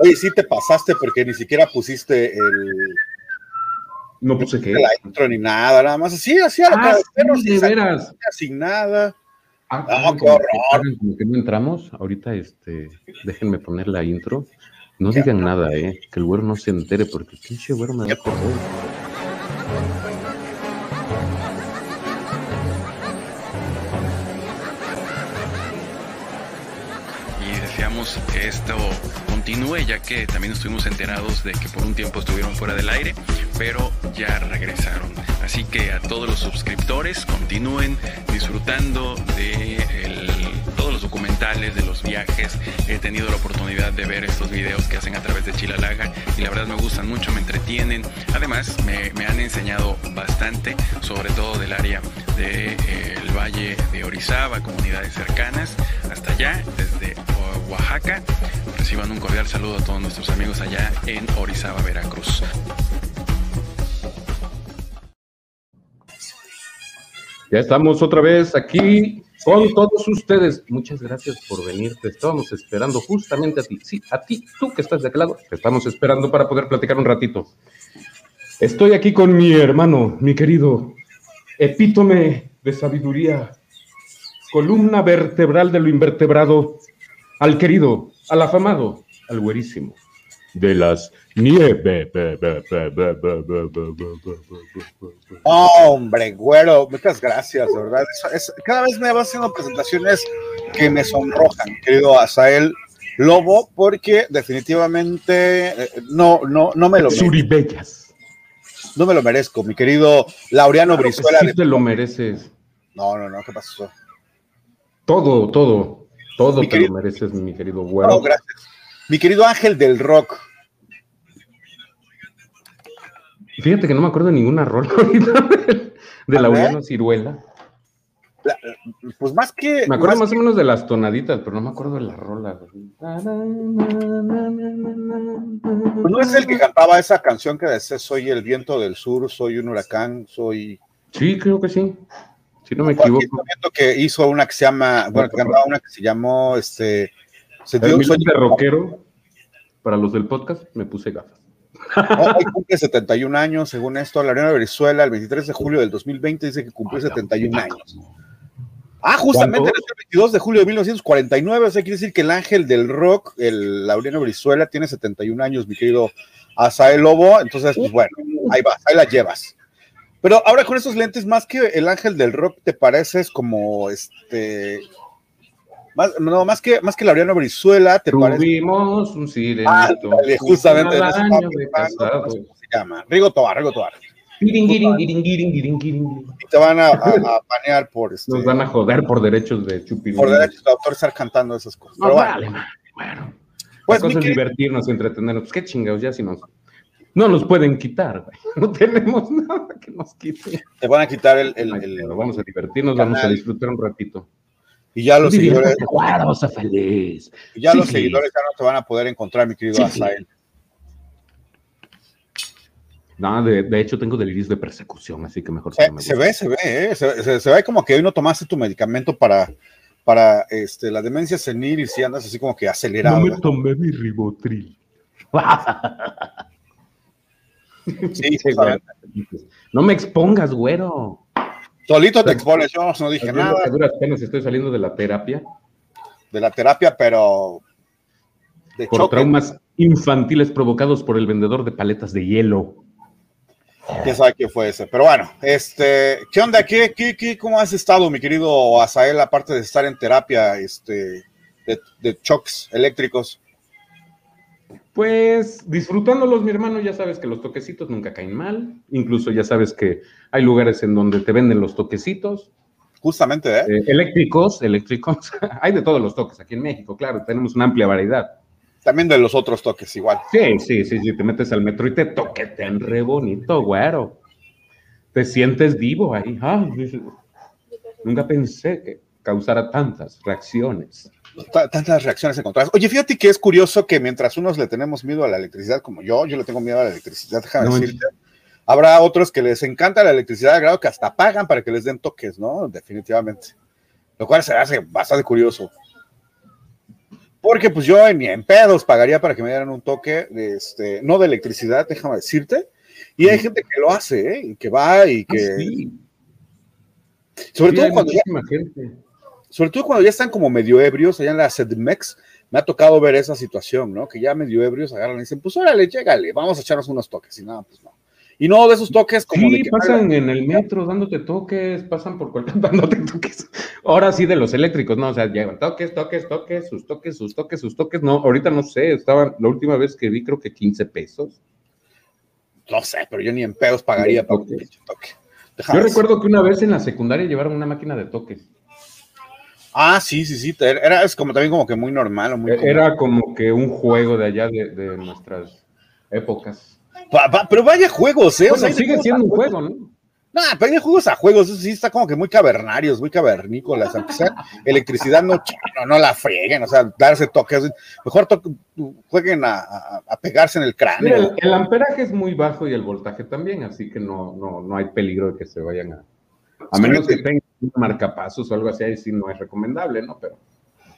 Oye, sí te pasaste porque ni siquiera pusiste el. No puse qué. La intro ni nada, nada más así, así a la Ah, sí, de sin veras. sin nada. Ah, Ah, qué como que- horror. como que no entramos. Ahorita, este, déjenme poner la intro. No digan nada, eh. Que el güero no se entere, porque el pinche güero me da por y deseamos que esto continúe ya que también estuvimos enterados de que por un tiempo estuvieron fuera del aire pero ya regresaron. Así que a todos los suscriptores continúen disfrutando de todos los documentales de los viajes. He tenido la oportunidad de ver estos videos que hacen a través de Chilalaga y la verdad me gustan mucho me entretienen. Además me, me han enseñado bastante sobre todo del área del valle de Orizaba comunidades cercanas. Hasta allá desde Oaxaca. Reciban un cordial saludo a todos nuestros amigos allá en Orizaba, Veracruz. Ya estamos otra vez aquí con todos ustedes. Muchas gracias por venir. Te estábamos esperando justamente a ti. Sí, a ti, tú que estás de aquel lado. Te estamos esperando para poder platicar un ratito. Estoy aquí con mi hermano, mi querido epítome de sabiduría, columna vertebral de lo invertebrado, al querido, al afamado, al güerísimo, de las nieves. Hombre, güero, muchas gracias, de verdad. Eso cada vez me vas haciendo presentaciones que me sonrojan, querido Asael Lobo, porque definitivamente eh, no, no, no me lo merezco, Suribellas. no me lo merezco, mi querido Laureano Brizuela. Sí de- te lo mereces. No, no, no, ¿qué pasó? Todo, todo, todo Mi te querido- lo mereces, mi querido No, güero. gracias. Mi querido Ángel del Rock. Fíjate que no me acuerdo de ninguna rola ahorita de, de A Laureano Ciruela. la- pues más que. Me acuerdo más más o menos de las tonaditas, pero no me acuerdo de la rola. Pues no es el que cantaba esa canción que decía soy el viento del sur, soy un huracán, soy... Sí, creo que sí. Si no me equivoco. estoy viendo que hizo una que se llama, bueno, que cantaba una que se llamó, este... Se dio, El soy- de rockero, para los del podcast, me puse gafas. hoy cumple 71 años, según esto, Laureano Brizuela, el 23 de julio del 2020 dice que cumplió 71 años. Ah, justamente el 22 de julio de 1949, o sea, quiere decir que el ángel del rock, el Laureano Brizuela, tiene 71 años, mi querido Asael Lobo, entonces, pues bueno, ahí vas, ahí la llevas. Pero ahora con esos lentes, más que el ángel del rock, te pareces como este. Más, no, más que, más que Laureano Brizuela, te parece. Tuvimos un. Ándale, justamente en eso año de casado. ¿cómo se llama? Rigo Tobar, Rigo Tobar. Y te van a, a, a banear por este. Nos van a joder por derechos de chupir. por derechos de autor estar cantando esas cosas. No, Pero bueno, vale, madre, bueno. pues la cosa es divertirnos, entretenernos. Pues qué chingados, ya si nos. No nos pueden quitar, güey. No tenemos nada que nos quite. te van a quitar el, el- el- vamos a divertirnos, vamos a disfrutar un ratito. y ya los seguidores, sé feliz. y ya Sí, los sí. seguidores ya no te van a poder encontrar, mi querido Sí. Azael. No, de, de hecho tengo delirios de persecución, así que mejor que Se, no me se ve, se ve, ¿eh? se, se- se ve como que hoy no tomaste tu medicamento para, para este, la demencia senil y si andas así como que acelerado. No me tomé mi ribotril. Sí. No me expongas, güero. Solito te expones, yo no dije nada que duras penas estoy saliendo de la terapia de la terapia, pero de por choque. traumas infantiles provocados por el vendedor de paletas de hielo. quién sabe qué fue ese. Pero bueno, este, ¿qué onda? ¿Qué, qué, qué, ¿Cómo has estado, mi querido Azael, aparte de estar en terapia este, de, de choques eléctricos? Pues disfrutándolos, mi hermano, ya sabes que los toquecitos nunca caen mal. Incluso ya sabes que hay lugares en donde te venden los toquecitos. Justamente, ¿eh? eh, eléctricos, eléctricos. hay de todos los toques aquí en México, claro, tenemos una amplia variedad. También de los otros toques, igual. Sí, sí, sí, sí, te metes al metro y te toquetean re bonito, güero. Te sientes vivo ahí. Ay, nunca pensé que causara tantas reacciones. Ta- Tantas reacciones encontradas. Oye, fíjate que es curioso que mientras unos le tenemos miedo a la electricidad, como yo, yo le tengo miedo a la electricidad, déjame No, decirte. Habrá otros que les encanta la electricidad al grado que hasta pagan para que les den toques, ¿no? Definitivamente. Lo cual se hace bastante curioso. Porque pues yo ni en pedos pagaría para que me dieran un toque, de este, no de electricidad, déjame decirte. Y hay gente que lo hace, ¿eh? Y que va y Ah, que... sí. Sobre Sí, todo cuando ya gente. Sobre todo cuando ya están como medio ebrios, allá en la Sedmex, me ha tocado ver esa situación, ¿no? Que ya medio ebrios agarran y dicen, pues órale, llégale, vamos a echarnos unos toques. Y nada, pues no. Y no de esos toques como sí, de que pasan en el metro dándote toques, pasan por cualquier dándote toques. Ahora sí de los eléctricos, no, o sea, llevan toques, toques, toques, sus toques, sus toques, sus toques. No, ahorita no sé, estaban, la última vez que vi creo que 15 pesos. no sé, pero yo ni en pedos pagaría por un toque. Yo recuerdo que una vez en la secundaria llevaron una máquina de toques. Ah, sí, sí, sí, era, es como también como que muy normal o muy común. E-, Era como que un juego de allá de, de nuestras épocas. Pa- pa- pero vaya juegos, ¿eh? O sea, sigue siendo un juego, ¿no? No, pero hay juegos a juegos, eso sí está como que muy cavernarios, muy cavernícolas, aunque sea electricidad, no, no, no la frieguen, o sea, darse toques, mejor jueguen a, a- a pegarse en el cráneo. el, el amperaje es muy bajo y el voltaje también, así que no, no, no hay peligro de que se vayan a. A menos que tengan un marcapasos o algo así, ahí sí no es recomendable, ¿no? Pero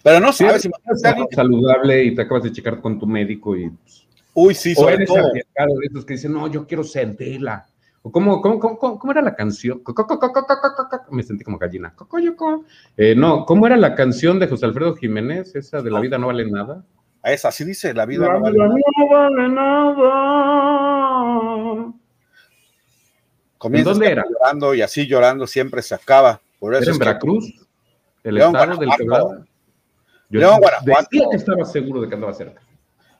Pero no si sabes, alguien- saludable y te acabas de checar con tu médico y. pues, uy, sí, o sobre eres todo. de esos que dicen, no, yo quiero sentirla. O cómo, cómo, cómo, cómo- era la canción? Me sentí como gallina. Eh, no, ¿cómo era la canción de José Alfredo Jiménez? Esa de La vida no vale nada. Esa, así dice, la vida La no vale vida nada. no vale nada. Comienzas ¿En dónde era? llorando y así llorando siempre se acaba. Por eso ¿Era es en Veracruz? ¿El León, estado del que Guanajuato. hablaba? Yo León, Guanajuato. decía que estaba seguro de que andaba cerca.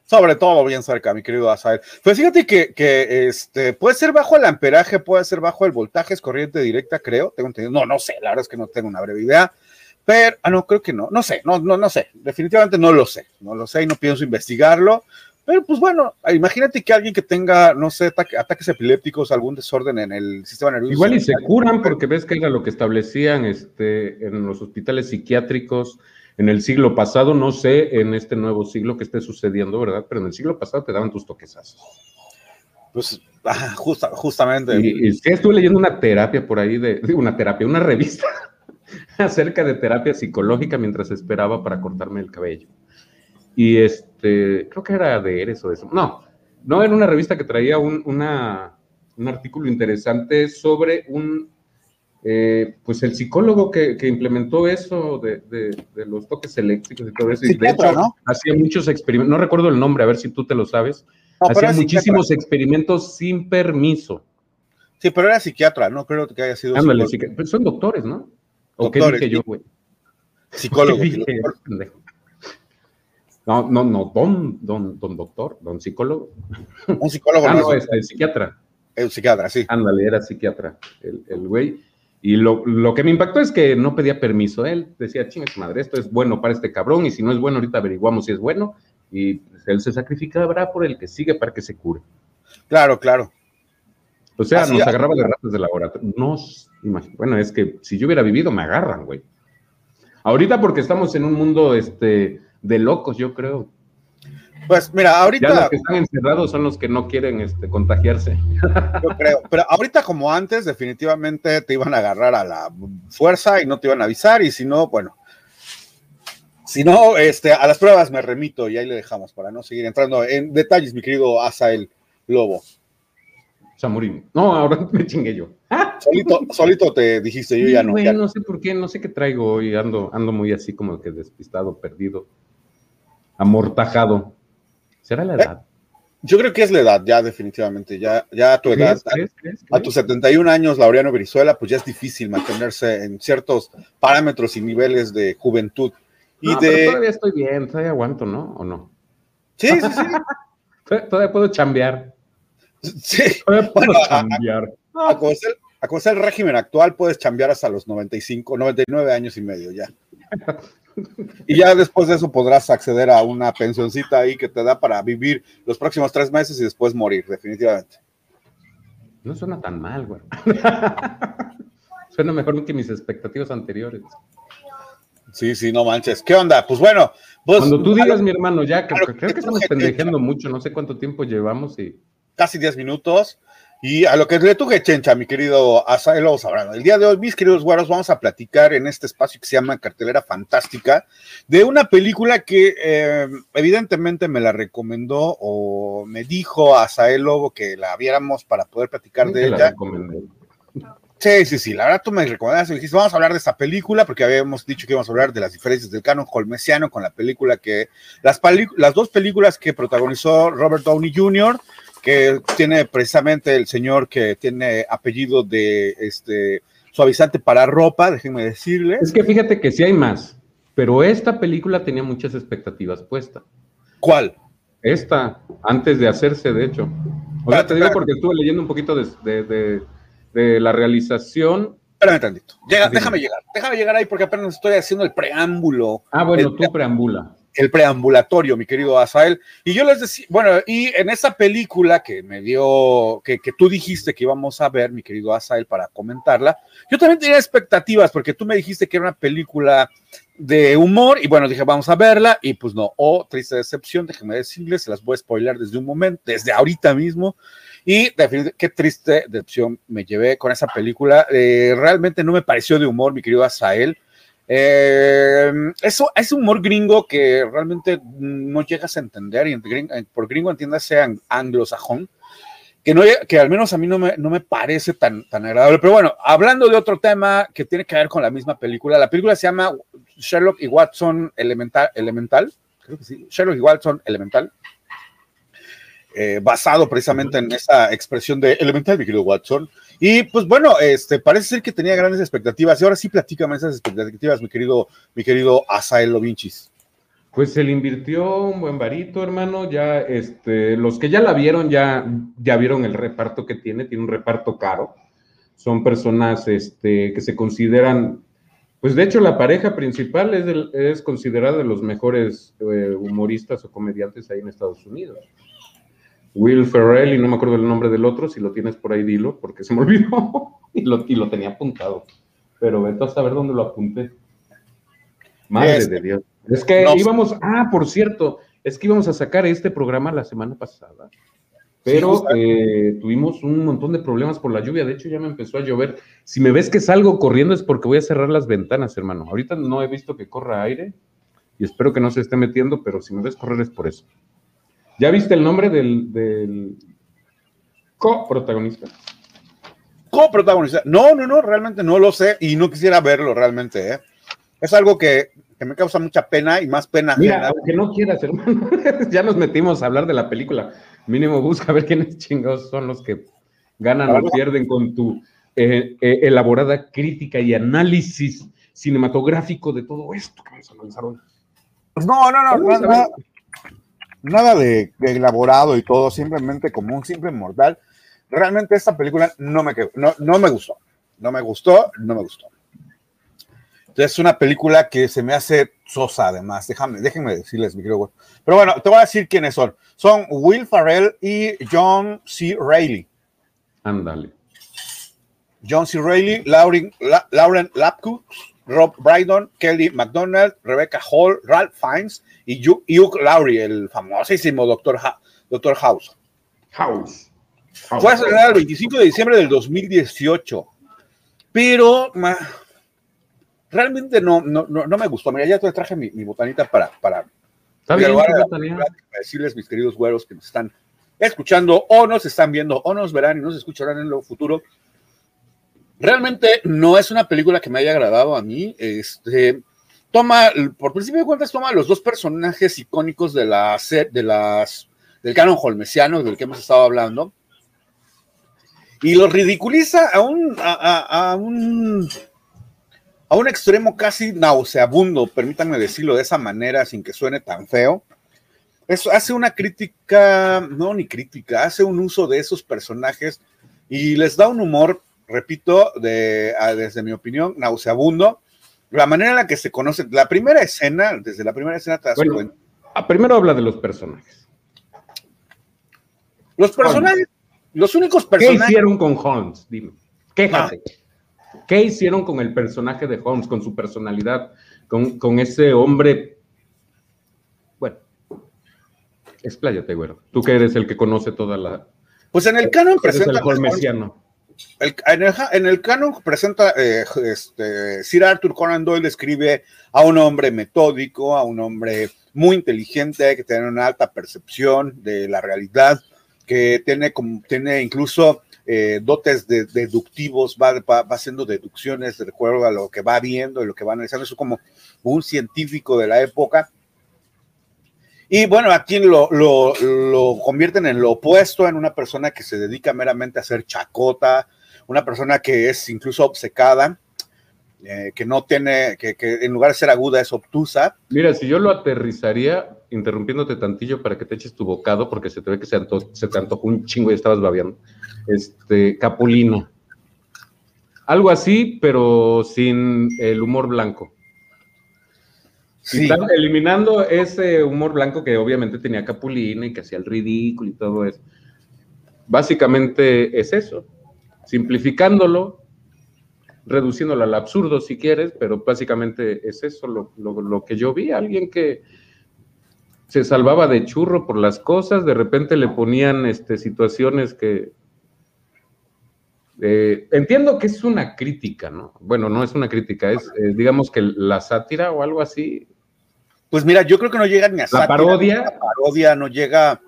Sobre todo bien cerca, mi querido Azael. Pues fíjate que, que, este, puede ser bajo el amperaje, puede ser bajo el voltaje, es corriente directa, creo. Tengo entendido. No, no sé, la verdad es que no tengo una breve idea. Pero, ah, no, creo que no. No sé, no, no, no sé. Definitivamente no lo sé. No lo sé y no pienso investigarlo. Pero, pues bueno, imagínate que alguien que tenga, no sé, ataque- ataques epilépticos, algún desorden en el sistema nervioso. Igual y se curan porque ves que era lo que establecían este, en los hospitales psiquiátricos en el siglo pasado, no sé en este nuevo siglo que esté sucediendo, ¿verdad? Pero en el siglo pasado te daban tus toquesazos. Pues, ah, justa- justamente. Y, y sí, estuve leyendo una terapia por ahí, de, una terapia, una revista acerca de terapia psicológica mientras esperaba para cortarme el cabello. Y este, creo que era de Eres o de eso. No, no era una revista que traía un, una, un artículo interesante sobre un, eh, pues el psicólogo que, que implementó eso de, de- de los toques eléctricos y todo eso. Y de Psiquiatra, hecho, ¿no? hacía muchos experimentos, no recuerdo el nombre, a ver si tú te lo sabes. No, hacía muchísimos experimentos sin permiso. psiquiatra. Sí, pero era psiquiatra, no creo que haya sido Ándale, que- pero son doctores, ¿no? ¿O qué dije yo, güey? psicólogo. No, no, no, don, don, don doctor, don psicólogo. Un psicólogo, Ah, no, no, es este, psiquiatra. un psiquiatra, sí. Ándale, era psiquiatra, el, el güey. Y lo, lo que me impactó es que no pedía permiso. Él decía, chinga su madre, esto es bueno para este cabrón, y si no es bueno, ahorita averiguamos si es bueno. Y él se sacrificará por el que sigue para que se cure. Claro, claro. O sea, Así nos es. agarraba de ratas de laboratorio. Nos, bueno, es que si yo hubiera vivido, me agarran, güey. Ahorita porque estamos en un mundo este, de locos, yo creo. Pues mira, Ya los ahorita que están encerrados son los que no quieren este, contagiarse. yo creo, pero ahorita como antes, definitivamente te iban a agarrar a la fuerza y no te iban a avisar, y si no, bueno. Si no, este, a las pruebas me remito y ahí le dejamos para no seguir entrando en detalles, mi querido Asael Lobo. Samurín. No, ahora me chingué yo. Solito, solito te dijiste, yo ya no. Güey, ya- no sé por qué, no sé qué traigo hoy. Ando, ando muy así como que despistado, perdido, amortajado. ¿Será la edad? Yo creo que es la edad, ya definitivamente, ya, ya a tu edad, ¿Crees, crees, crees, a tus 71 años, Laureano Brizuela, pues ya es difícil mantenerse en ciertos parámetros y niveles de juventud. Y No, pero todavía estoy bien, todavía aguanto, ¿no? ¿O no? Sí, sí, sí. Todavía, puedo chambear. sí. Todavía puedo Bueno, a- a-. A como, a como el régimen actual, puedes chambear hasta los 95, 99 años y medio ya. Y ya después de eso podrás acceder a una pensioncita ahí que te da para vivir los próximos tres meses y después morir, definitivamente. No suena tan mal, güey. suena mejor que mis expectativas anteriores. Sí, sí, no manches. ¿Qué onda? Pues bueno, pues Cuando tú digas, mi hermano, ya, que, claro, creo que que estamos pendejeando mucho, no sé cuánto tiempo llevamos y casi 10 minutos. Y a lo que le tuve chencha, mi querido Asael Sabrano. El día de hoy, mis queridos güeros, vamos a platicar en este espacio que se llama Cartelera Fantástica de una película que eh, evidentemente me la recomendó o me dijo Asael Lobo que la viéramos para poder platicar de ella. Sí, sí, sí. La verdad, tú me recomendaste, dijiste, vamos a hablar de esta película, porque habíamos dicho que íbamos a hablar de las diferencias del canon holmesiano con la película que. Las, las dos películas que protagonizó Robert Downey Jr., que tiene precisamente el señor que tiene apellido de este suavizante para ropa, déjenme decirle. Es que fíjate que sí hay más, pero esta película tenía muchas expectativas puestas. ¿Cuál? Esta, antes de hacerse, de hecho. O sea, te digo porque estuve leyendo un poquito de, la realización. Espérame tantito. déjame llegar, déjame llegar ahí porque apenas estoy haciendo el preámbulo. Ah, bueno, tú preambula el preambulatorio, mi querido Asael. Y yo les decía, bueno, y en esa película que me dio, que, que, tú dijiste que íbamos a ver, mi querido Asael, para comentarla, yo también tenía expectativas, porque tú me dijiste que era una película de humor, y bueno, dije, vamos a verla, y pues no, oh, triste decepción, déjenme decirles, se las voy a spoiler desde un momento, desde ahorita mismo. Y qué triste decepción me llevé con esa película. Eh, realmente no me pareció de humor, mi querido Asael. Eh, eso es humor gringo que realmente no llegas a entender, y por gringo entiéndase anglosajón, que, no, que al menos a mí no me, no me parece tan, tan agradable. Pero bueno, hablando de otro tema que tiene que ver con la misma película, la película se llama Sherlock y Watson Elemental, Elemental creo que sí, Sherlock y Watson Elemental. Eh, basado precisamente en esa expresión de elemental, mi querido Watson. Y pues bueno, este, parece ser que tenía grandes expectativas. Y ahora sí platícame esas expectativas, mi querido, mi querido Asael Lovinchis. Pues se le invirtió un buen varito, hermano. Ya, este, los que ya la vieron, ya, ya vieron el reparto que tiene, tiene un reparto caro. Son personas este, que se consideran, pues de hecho la pareja principal es, es considerada de los mejores eh, humoristas o comediantes ahí en Estados Unidos. Will Ferrell y no me acuerdo el nombre del otro, si lo tienes por ahí dilo, porque se me olvidó y, lo, y lo tenía apuntado. Pero vete a saber dónde lo apunté. Madre este, de Dios. Es que íbamos, ah, por cierto, es que íbamos a sacar este programa la semana pasada, pero eh, tuvimos un montón de problemas por la lluvia. De hecho, ya me empezó a llover. Si me ves que salgo corriendo es porque voy a cerrar las ventanas, hermano. Ahorita no he visto que corra aire y espero que no se esté metiendo, pero si me ves correr es por eso. ¿Ya viste el nombre del, del coprotagonista? Coprotagonista. No, no, no, realmente no lo sé y no quisiera verlo realmente. ¿eh? Es algo que, me causa mucha pena y más pena. Mira, aunque no quieras, hermano, ya nos metimos a hablar de la película. Mínimo busca ver quiénes chingados son los que ganan o pierden con tu eh, eh, elaborada crítica y análisis cinematográfico de todo esto que vamos a hoy. No, no, no, no, no, nada de, elaborado y todo, simplemente como un simple mortal. Realmente esta película no me, no, no me gustó, no me gustó, no me gustó. Es una película que se me hace sosa, además. Déjame, déjenme decirles, mi querido. Pero bueno, te voy a decir quiénes son. Son Will Farrell y John C. Reilly. Ándale. John C. Reilly, Lauren, Lauren Lapkus, Rob Brydon, Kelly McDonald, Rebecca Hall, Ralph Fiennes y Hugh Laurie, el famosísimo Doctor, Doctor House. House. Fue estrenada el 25 de diciembre del 2018, pero realmente no, no, no, me gustó. Mira, ya te traje mi, botanita para, para, decirles, mis queridos güeros que nos están escuchando o nos están viendo o nos verán y nos escucharán en lo futuro Realmente no es una película que me haya agradado a mí. Este, toma, por principio de cuentas, toma los dos personajes icónicos de la de las, del canon holmesiano del que hemos estado hablando y los ridiculiza a un, a, un, a un extremo casi nauseabundo, permítanme decirlo de esa manera sin que suene tan feo. Eso hace una crítica, no ni crítica, hace un uso de esos personajes y les da un humor repito, de, desde mi opinión, nauseabundo. La manera en la que se conoce, la primera escena, desde la primera escena te das cuenta. Ah, primero habla de los personajes. Los personajes, los únicos personajes. ¿Qué hicieron con Holmes? Dime. Quéjate. Ah. ¿Qué hicieron con el personaje de Holmes, con su personalidad, con, con ese hombre? Bueno, expláyate, güero. Tú que eres el que conoce toda la, Pues en el canon presenta. El, en, el, canon presenta, eh, este, Sir Arthur Conan Doyle escribe a un hombre metódico, a un hombre muy inteligente, que tiene una alta percepción de la realidad, que tiene, como, tiene incluso eh, dotes de, deductivos, va, haciendo deducciones de acuerdo a lo que va viendo y lo que va analizando. Eso como un científico de la época. Y bueno, aquí lo, lo, lo, convierten en lo opuesto, en una persona que se dedica meramente a hacer chacota, una persona que es incluso obcecada, eh, que no tiene, que, en lugar de ser aguda es obtusa. Mira, si yo lo aterrizaría, interrumpiéndote tantillo para que te eches tu bocado, porque se te ve que se, se te antojó un chingo y estabas babeando este, Capulina. Algo así, pero sin el humor blanco. Eliminando ese humor blanco que obviamente tenía Capulina y que hacía el ridículo y todo eso. Básicamente es eso, simplificándolo, reduciéndolo al absurdo si quieres, pero básicamente es eso lo, lo que yo vi, alguien que se salvaba de churro por las cosas, de repente le ponían este, situaciones que, eh, entiendo que es una crítica, ¿no? Bueno, no es una crítica, es eh, digamos que la sátira o algo así. Pues mira, yo creo que no llega ni a la parodia. La parodia no llega,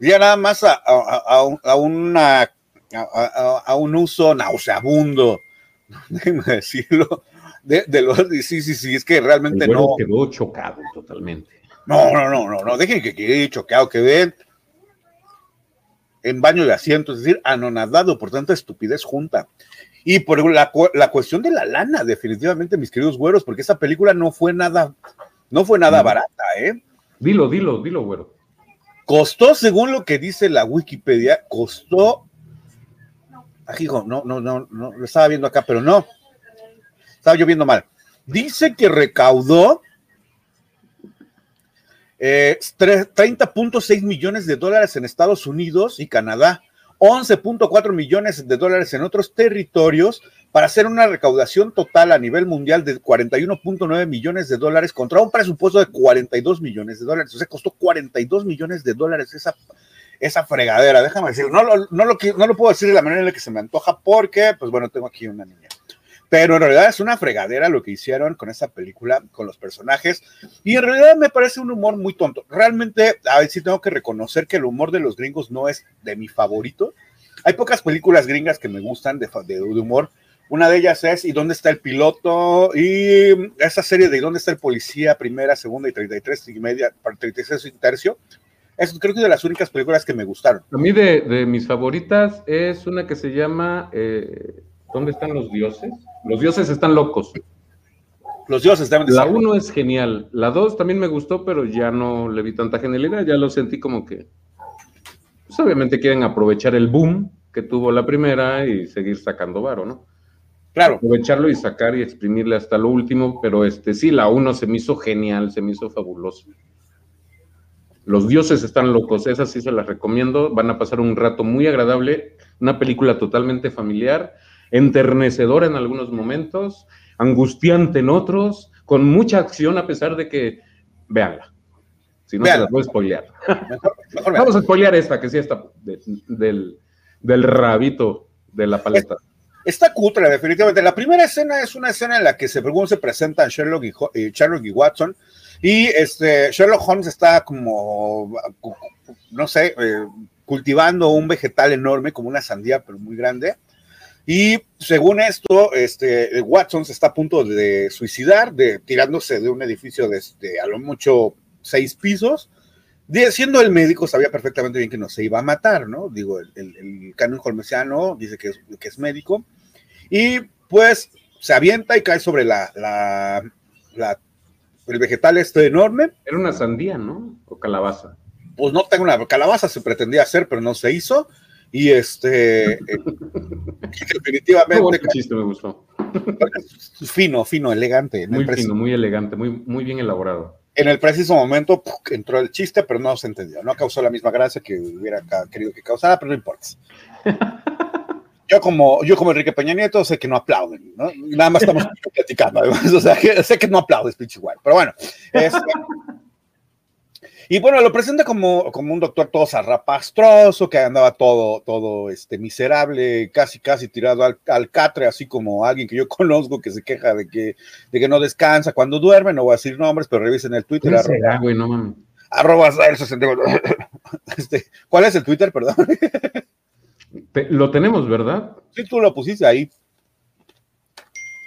ya nada más a, a, una, a, un uso nauseabundo, déjeme decirlo, de, de los, sí, sí, sí, es que realmente no. quedó chocado totalmente. No, no, no, no, no, dejen que quede chocado, que ven en baño de asiento, es decir, anonadado por tanta estupidez junta. Y por la, la, cuestión de la lana, definitivamente, mis queridos güeros, porque esa película no fue nada, no fue nada barata, ¿eh? Dilo, dilo, dilo, güero. Costó, según lo que dice la Wikipedia, costó. Ajijo, no, no, no, no, lo estaba viendo acá, pero no. Estaba yo viendo mal. Dice que recaudó 30.6 eh, millones de dólares en Estados Unidos y Canadá, 11.4 millones de dólares en otros territorios para hacer una recaudación total a nivel mundial de 41.9 millones de dólares contra un presupuesto de 42 millones de dólares. O sea, costó 42 millones de dólares esa, esa fregadera. Déjame decir, no, no, no, lo, no lo puedo decir de la manera en la que se me antoja porque, pues bueno, tengo aquí una niña. Pero en realidad es una fregadera lo que hicieron con esa película, con los personajes. Y en realidad me parece un humor muy tonto. Realmente, a ver si tengo que reconocer que el humor de los gringos no es de mi favorito. Hay pocas películas gringas que me gustan de, de, humor. Una de ellas es ¿Y dónde está el piloto? Y esa serie de ¿Y dónde está el policía? Primera, segunda y 33 y media, 36 y tercio. Es creo que de las únicas películas que me gustaron. A mí de, de mis favoritas es una que se llama eh, ¿Dónde están los dioses? Los dioses están locos. Los dioses también. La uno es genial. La dos también me gustó, pero ya no le vi tanta genialidad. Ya lo sentí como que. Pues obviamente quieren aprovechar el boom que tuvo la primera y seguir sacando varo, ¿no? Claro. Aprovecharlo y sacar y exprimirle hasta lo último, pero este sí, la uno se me hizo genial, se me hizo fabuloso. Los dioses están locos, esa sí se las recomiendo, van a pasar un rato muy agradable, una película totalmente familiar, enternecedora en algunos momentos, angustiante en otros, con mucha acción a pesar de que, véanla, si no se las voy a spoilear. Vamos a spoilear esta, que sí está del, del rabito de la paleta. Está cutre, definitivamente. La primera escena es una escena en la que se, se presentan Sherlock y, eh, Sherlock y Watson, y este, Sherlock Holmes está como, no sé, eh, cultivando un vegetal enorme, como una sandía, pero muy grande, y según esto, este, Watson se está a punto de suicidar, de, tirándose de un edificio de, a lo mucho seis pisos. Siendo el médico, sabía perfectamente bien que no se iba a matar, ¿no? Digo, el, el, canon holmesiano dice que es, que es médico. Y pues se avienta y cae sobre la, la, la, el vegetal este enorme. Era una sandía, ¿no? O calabaza. Pues no tengo una calabaza, se pretendía hacer, pero no se hizo. Y este, eh, definitivamente. chiste me gustó. Fino, fino, elegante. Muy fino, muy elegante, muy, muy bien elaborado. En el preciso momento entró el chiste, pero no se entendió. No causó la misma gracia que hubiera querido que causara, pero no importa. Yo como, yo como Enrique Peña Nieto sé que no aplauden, ¿no? Nada más estamos platicando, además, o sea, sé que no aplaudes, pinche igual. Pero bueno, este, Y bueno, lo presenta como, como un doctor todo zarrapastroso, que andaba todo, todo este, miserable, casi, casi tirado al, al, catre, así como alguien que yo conozco que se queja de que, de que no descansa cuando duerme. No voy a decir nombres, pero revisen el Twitter. ¿Cómo será, güey? No mames. Arroba este, ¿Cuál es el Twitter, perdón? lo tenemos, ¿verdad? Sí, tú lo pusiste ahí.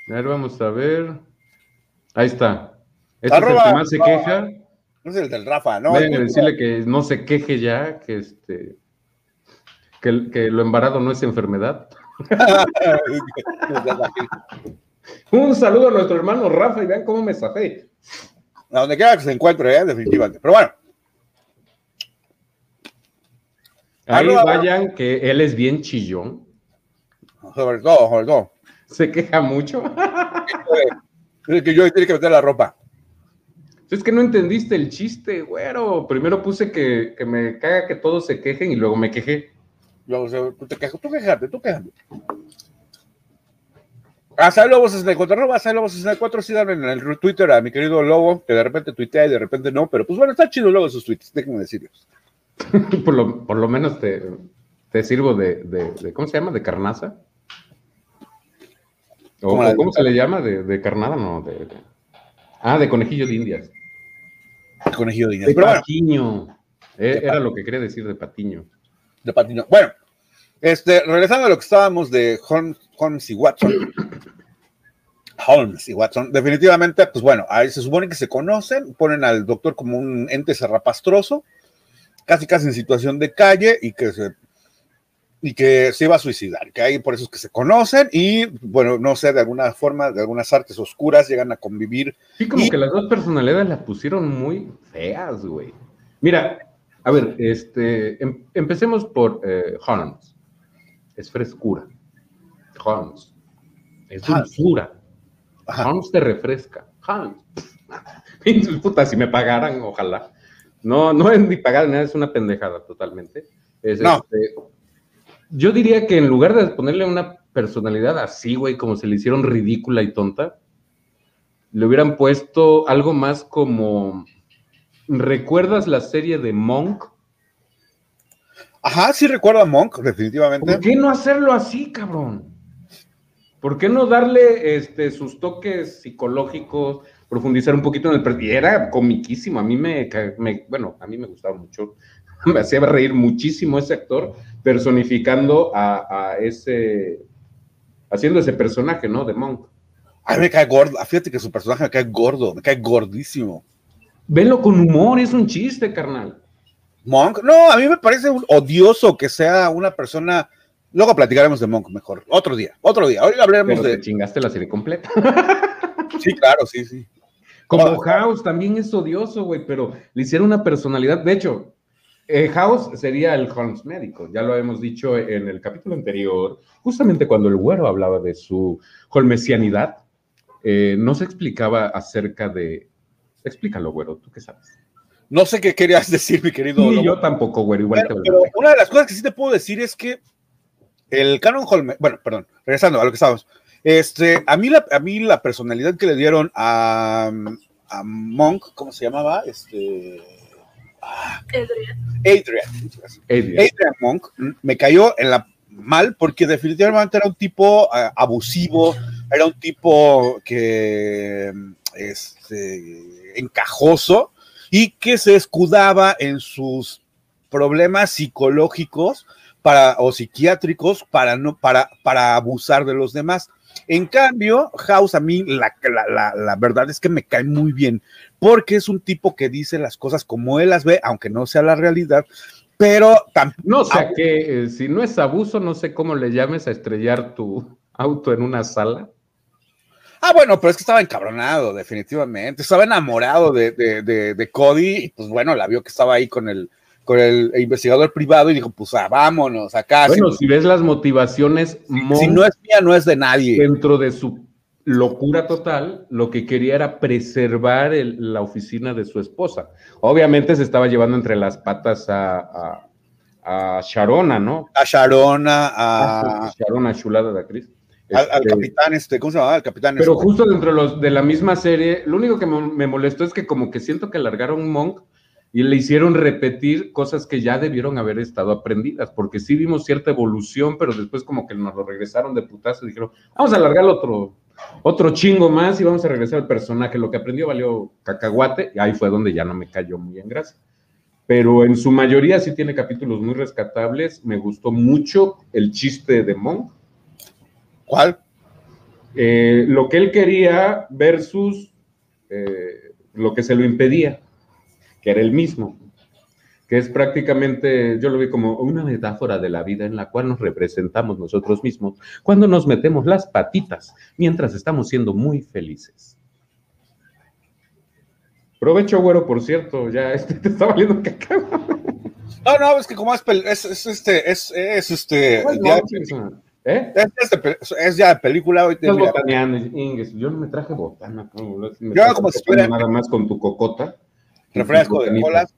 A ver, vamos a ver. Ahí está. Este es el que más se queja. No es el del Rafa, ¿no? Vayan a decirle que no se queje ya, que este que, que lo embarado no es enfermedad. Un saludo a nuestro hermano Rafa y vean cómo me zafé. A donde quiera que se encuentre, ¿eh? definitivamente. Pero bueno. Ahí vayan, que él es bien chillón. Sobre todo, sobre todo. Se queja mucho. es que yo tiene que meter la ropa. Es que no entendiste el chiste, güero. Primero puse que, que me caga que todos se quejen y luego me quejé. Luego, tú te quejas, tú quejate, tú quejate. Hasta Lobo 64, no, hasta Lobo 64, sí dan en el Twitter a mi querido Lobo, que de repente tuitea y de repente no, pero pues bueno, está chido luego sus tweets, déjenme decirles. por, lo, por lo menos te, te sirvo de, de, de, ¿cómo se llama? ¿De carnaza? ¿O ¿Cómo, ¿cómo se le llama? ¿De, de carnada? No, de, Ah, de conejillo de indias. Conejillo de indias. De patiño. Eh, era lo que quería decir de patiño. De patiño. Bueno, este, regresando a lo que estábamos de Holmes, Holmes y Watson. Holmes y Watson, definitivamente, pues bueno, ahí se supone que se conocen, ponen al doctor como un ente serrapastroso, casi casi en situación de calle y que se y que se iba a suicidar, que hay por eso es que se conocen y, bueno, no sé, de alguna forma, de algunas artes oscuras llegan a convivir. Sí, como que las dos personalidades las pusieron muy feas, güey. Mira, a ver, este, em, empecemos por eh, Holmes. Es frescura. Holmes. Es dulzura. Holmes te refresca. Holmes. Puta, si me pagaran, ojalá. No, no es ni pagar nada, es una pendejada totalmente. Es, no. Este, yo diría que en lugar de ponerle una personalidad así, güey, como se le hicieron ridícula y tonta, le hubieran puesto algo más como. ¿Recuerdas la serie de Monk? Ajá, sí recuerdo a Monk, definitivamente. ¿Por qué no hacerlo así, cabrón? ¿Por qué no darle este, sus toques psicológicos, profundizar un poquito en el... Y era comiquísimo, a mí me, me, bueno, a mí me gustaba mucho, me hacía reír muchísimo ese actor, personificando a, a, ese, haciendo ese personaje, ¿no? De Monk. A mí me cae gordo, fíjate que su personaje me cae gordo, me cae gordísimo. Velo con humor, es un chiste, carnal. Monk, no, a mí me parece un odioso que sea una persona. Luego platicaremos de Monk mejor, otro día, otro día. Hoy hablaremos Pero de. Te chingaste la serie completa. sí, claro, sí, sí. Como House también es odioso, güey, pero le hicieron una personalidad. De hecho, eh, House sería el Holmes médico, ya lo hemos dicho en el capítulo anterior, justamente cuando el güero hablaba de su holmesianidad, eh, no se explicaba acerca de... Explícalo, güero, tú qué sabes. No sé qué querías decir, mi querido. Ni yo tampoco, güero, igual pero, te pero una de las cosas que sí te puedo decir es que el canon Holmes, bueno, perdón, regresando a lo que estábamos, este, a mí la, a mí la personalidad que le dieron a, a Monk, ¿cómo se llamaba? Este Adrian. Adrian. Adrian. Monk me cayó en la mal porque definitivamente era un tipo uh, abusivo, era un tipo que este, encajoso y que se escudaba en sus problemas psicológicos para, o psiquiátricos para, no, para, para abusar de los demás. En cambio, House a mí la, la, la, la, verdad es que me cae muy bien, porque es un tipo que dice las cosas como él las ve, aunque no sea la realidad, pero tampoco... No, o sea que eh, si no es abuso, no sé cómo le llames a estrellar tu auto en una sala. Ah, bueno, pero es que estaba encabronado, definitivamente. Estaba enamorado de, de, de, de Cody y pues bueno, la vio que estaba ahí con el, con el investigador privado y dijo, pues ah, vámonos acá. Bueno, si, ves las motivaciones, si, si, no es mía, no es de nadie. Dentro de su locura total, lo que quería era preservar el, la oficina de su esposa. Obviamente se estaba llevando entre las patas a, a, a Sharona, ¿no? A Sharona, a... a Sharona, chulada de actriz. Al, al, capitán, este, ¿cómo se llama? El capitán. Pero este. justo dentro de, los, de la misma serie, lo único que me molestó es que como que siento que alargaron Monk y le hicieron repetir cosas que ya debieron haber estado aprendidas, porque sí vimos cierta evolución, pero después como que nos lo regresaron de putazo y dijeron, vamos a alargar otro, otro chingo más y vamos a regresar al personaje. Lo que aprendió valió cacahuate y ahí fue donde ya no me cayó muy en gracia. Pero en su mayoría sí tiene capítulos muy rescatables. Me gustó mucho el chiste de Monk. ¿Cuál? Eh, lo que él quería versus eh, lo que se lo impedía, que era el mismo que es prácticamente, yo lo vi como una metáfora de la vida en la cual nos representamos nosotros mismos cuando nos metemos las patitas mientras estamos siendo muy felices. Provecho, güero, por cierto, ya este te está valiendo cacao. No, no, es que como es, es, este, es, es este, ya, ¿Eh? Es, es, ya de película hoy. Estás botaneando, yo no me traje botana. No, yo como si fuera nada más con tu cocota. Refresco de colas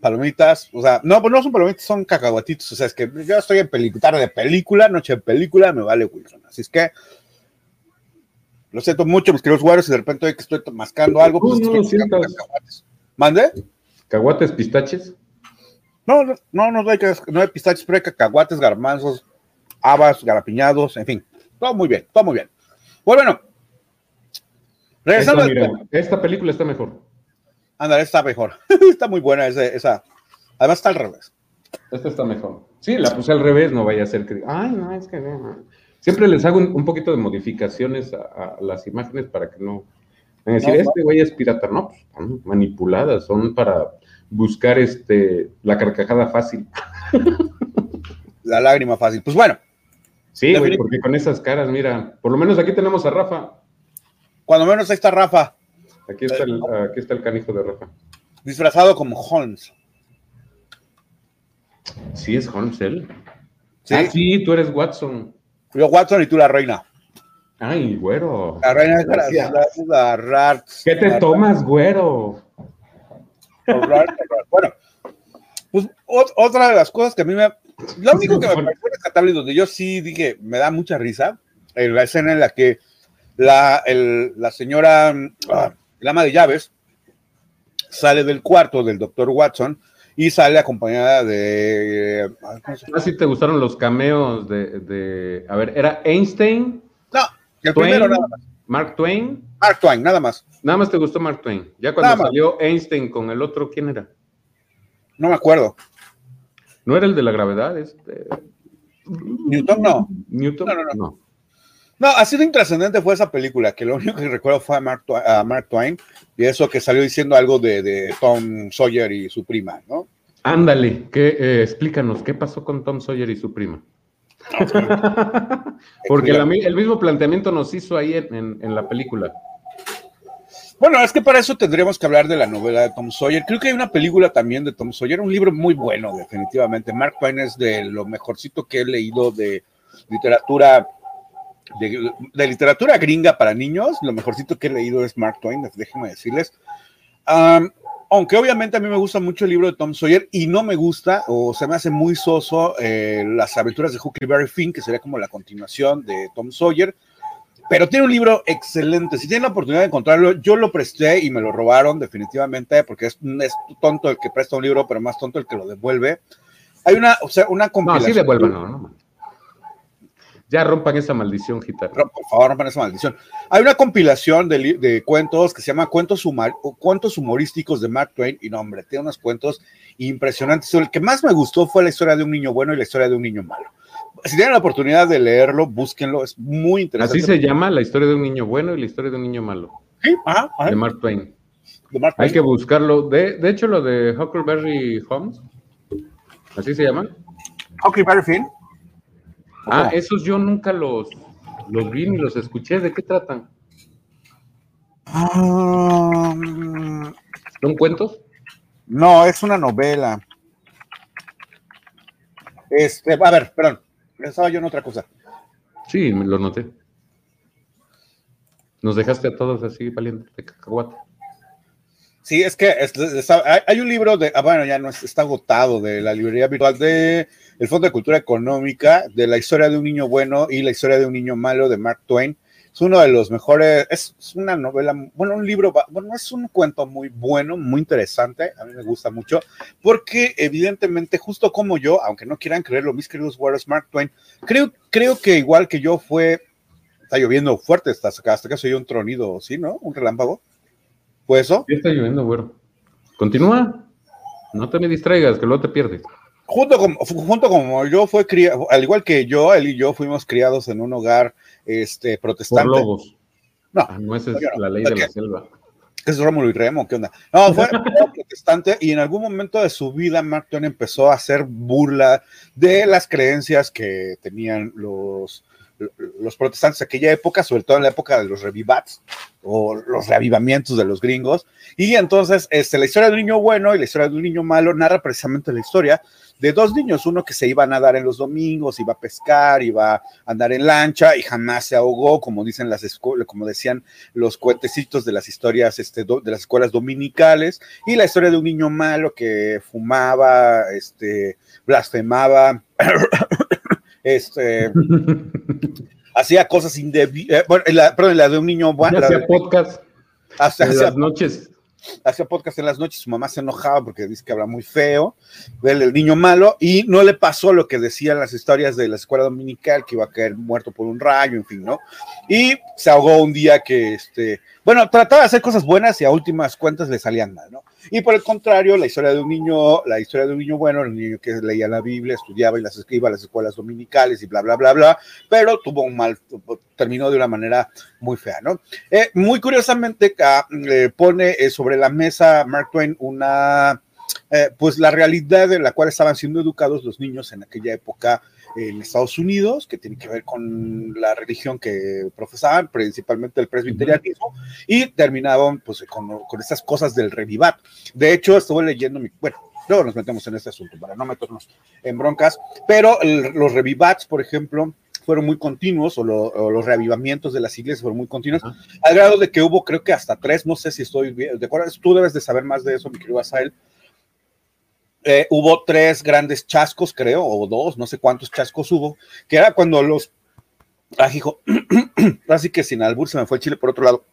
palomitas, o sea, no, pues no son palomitas, son cacahuatitos, o sea, es que yo estoy en película, tarde de película, noche de película, me vale Wilson, así es que lo siento mucho, mis queridos güeros, y de repente que estoy mascando algo, pues no, estoy no, cacahuates. ¿Mande? ¿Cacahuates, pistaches? No, no, no, no hay, no hay pistaches, pero hay cacahuates, garbanzos, habas, garapiñados, en fin, todo muy bien, todo muy bien. Pues bueno, regresando. esta película está mejor. Ándale, está mejor. está muy buena esa. Además está al revés. Esta está mejor. Sí, la puse al revés, no vaya a ser que ay, no, es que no. Siempre les hago un, poquito de modificaciones a, las imágenes para que no. decir, este güey es pirata, no, pues, están manipuladas, son para buscar este la carcajada fácil. La lágrima fácil. Pues bueno. Sí, güey, porque con esas caras, mira, por lo menos aquí tenemos a Rafa. Cuando menos ahí está Rafa. Aquí está, el, aquí está el canijo de Rafa. Disfrazado como Holmes. Sí, es Holmes él. ¿Sí? Ah, sí, tú eres Watson. Yo Watson y tú la reina. Ay, güero. La reina es la, ¿Qué te tomas, güero? bueno, pues otra de las cosas que a mí me... Lo único que me pareció rescatable y donde yo sí dije, me da mucha risa, en la escena en la que la, la señora... Ah, el ama de llaves sale del cuarto del doctor Watson y sale acompañada de... Ah, si te gustaron los cameos de, A ver, ¿era Einstein? No, el primero nada más. ¿Mark Twain? Mark Twain, nada más. Nada más te gustó Mark Twain. Ya cuando salió Einstein con el otro, ¿quién era? No me acuerdo. ¿No era el de la gravedad? Este... Newton no. Newton no. no. no. No, así de intrascendente fue esa película, que lo único que recuerdo fue a Mark, Twain, y eso que salió diciendo algo de, Tom Sawyer y su prima, ¿no? Ándale, que, eh, explícanos, ¿qué pasó con Tom Sawyer y su prima? Porque el mismo planteamiento nos hizo ahí en, la película. Bueno, es que para eso tendríamos que hablar de la novela de Tom Sawyer. Creo que hay una película también de Tom Sawyer, un libro muy bueno, definitivamente. Mark Twain es de lo mejorcito que he leído de literatura de, literatura gringa para niños, lo mejorcito que he leído es Mark Twain, déjenme decirles. aunque obviamente a mí me gusta mucho el libro de Tom Sawyer y no me gusta o se me hace muy soso eh, las aventuras de Huckleberry Finn, que sería como la continuación de Tom Sawyer, pero tiene un libro excelente. Si tienen la oportunidad de encontrarlo, yo lo presté y me lo robaron definitivamente porque es, es tonto el que presta un libro, pero más tonto el que lo devuelve. Hay una, o sea, una compilación. No, sí devuelvan, no, no. Ya rompan esa maldición, gitano. Por favor, rompan esa maldición. Hay una compilación de, cuentos que se llama cuentos, cuentos, Humorísticos de Mark Twain. Y no, hombre, tiene unos cuentos impresionantes. El que más me gustó fue la historia de un niño bueno y la historia de un niño malo. Si tienen la oportunidad de leerlo, búsquenlo. Es muy interesante. Así se llama la historia de un niño bueno y la historia de un niño malo. Sí, ajá, De Mark Twain. Hay que buscarlo. De, de hecho, lo de Huckleberry Holmes. ¿Así se llama? Huckleberry Finn. Ah, esos yo nunca los, los vi ni los escuché. ¿De qué tratan? Ah, ¿Son cuentos? No, es una novela. Este, a ver, perdón, pensaba yo en otra cosa. Sí, me lo noté. Nos dejaste a todos así valientes de cacahuate. Sí, es que hay un libro de, ah, bueno, ya no está agotado, de la librería virtual de el Fondo de Cultura Económica, de la historia de un niño bueno y la historia de un niño malo de Mark Twain. es uno de los mejores, es, una novela, bueno, un libro, bueno, es un cuento muy bueno, muy interesante, a mí me gusta mucho, porque evidentemente, justo como yo, aunque no quieran creerlo, mis queridos Warriors, Mark Twain, creo, creo que igual que yo fue, está lloviendo fuerte, hasta, hasta que soy un tronido, ¿sí, no? Un relámpago. ¿Fue eso? Sí, está lloviendo, güero. Continúa. No te me distraigas, que luego te pierdes. Junto como, junto como yo fue criado, al igual que yo, él y yo fuimos criados en un hogar este, protestante. Por lobos. No, ah, no esa es la ley de la selva. Es Rómulo y Remo, ¿qué onda? No, fue protestante y en algún momento de su vida Mark Twain empezó a hacer burla de las creencias que tenían los, los protestantes de aquella época, sobre todo en la época de los revivats o los reavivamientos de los gringos. Y entonces, este, la historia de un niño bueno y la historia de un niño malo narra precisamente la historia de dos niños, uno que se iba a nadar en los domingos, iba a pescar, iba a andar en lancha y jamás se ahogó, como dicen las como decían los cuentecitos de las historias este, de las escuelas dominicales, y la historia de un niño malo que fumaba, este, blasfemaba, este, hacía cosas indebidas, eh, bueno, perdón, la de un niño bueno. Hacía podcast. Hacía, las noches hacía podcast en las noches, su mamá se enojaba porque dice que habla muy feo, el, el niño malo, y no le pasó lo que decían las historias de la escuela dominical, que iba a caer muerto por un rayo, en fin, ¿no? Y se ahogó un día que, este, bueno, trataba de hacer cosas buenas y a últimas cuentas le salían mal, ¿no? Y por el contrario, la historia de un niño, la historia de un niño bueno, el niño que leía la Biblia, estudiaba y las escriba a las escuelas dominicales y bla, bla, bla, bla, pero tuvo un mal, terminó de una manera muy fea, ¿no? Eh, muy curiosamente, eh, pone eh, sobre la mesa Mark Twain una, pues la realidad en la cual estaban siendo educados los niños en aquella época en Estados Unidos, que tiene que ver con la religión que profesaban, principalmente el presbiterianismo, y terminaban pues con, con estas cosas del revivat. De hecho, estuve leyendo mi, bueno, luego nos metemos en este asunto para no meternos en broncas, pero los revivats, por ejemplo, fueron muy continuos, o, los reavivamientos de las iglesias fueron muy continuos, al grado de que hubo, creo que hasta tres, no sé si estoy bien, ¿de acuerdo? Tú debes de saber más de eso, mi querido Asael, eh, hubo tres grandes chascos, creo, o dos, no sé cuántos chascos hubo, que era cuando los. Ah, hijo, así que sin albur se me fue el chile por otro lado.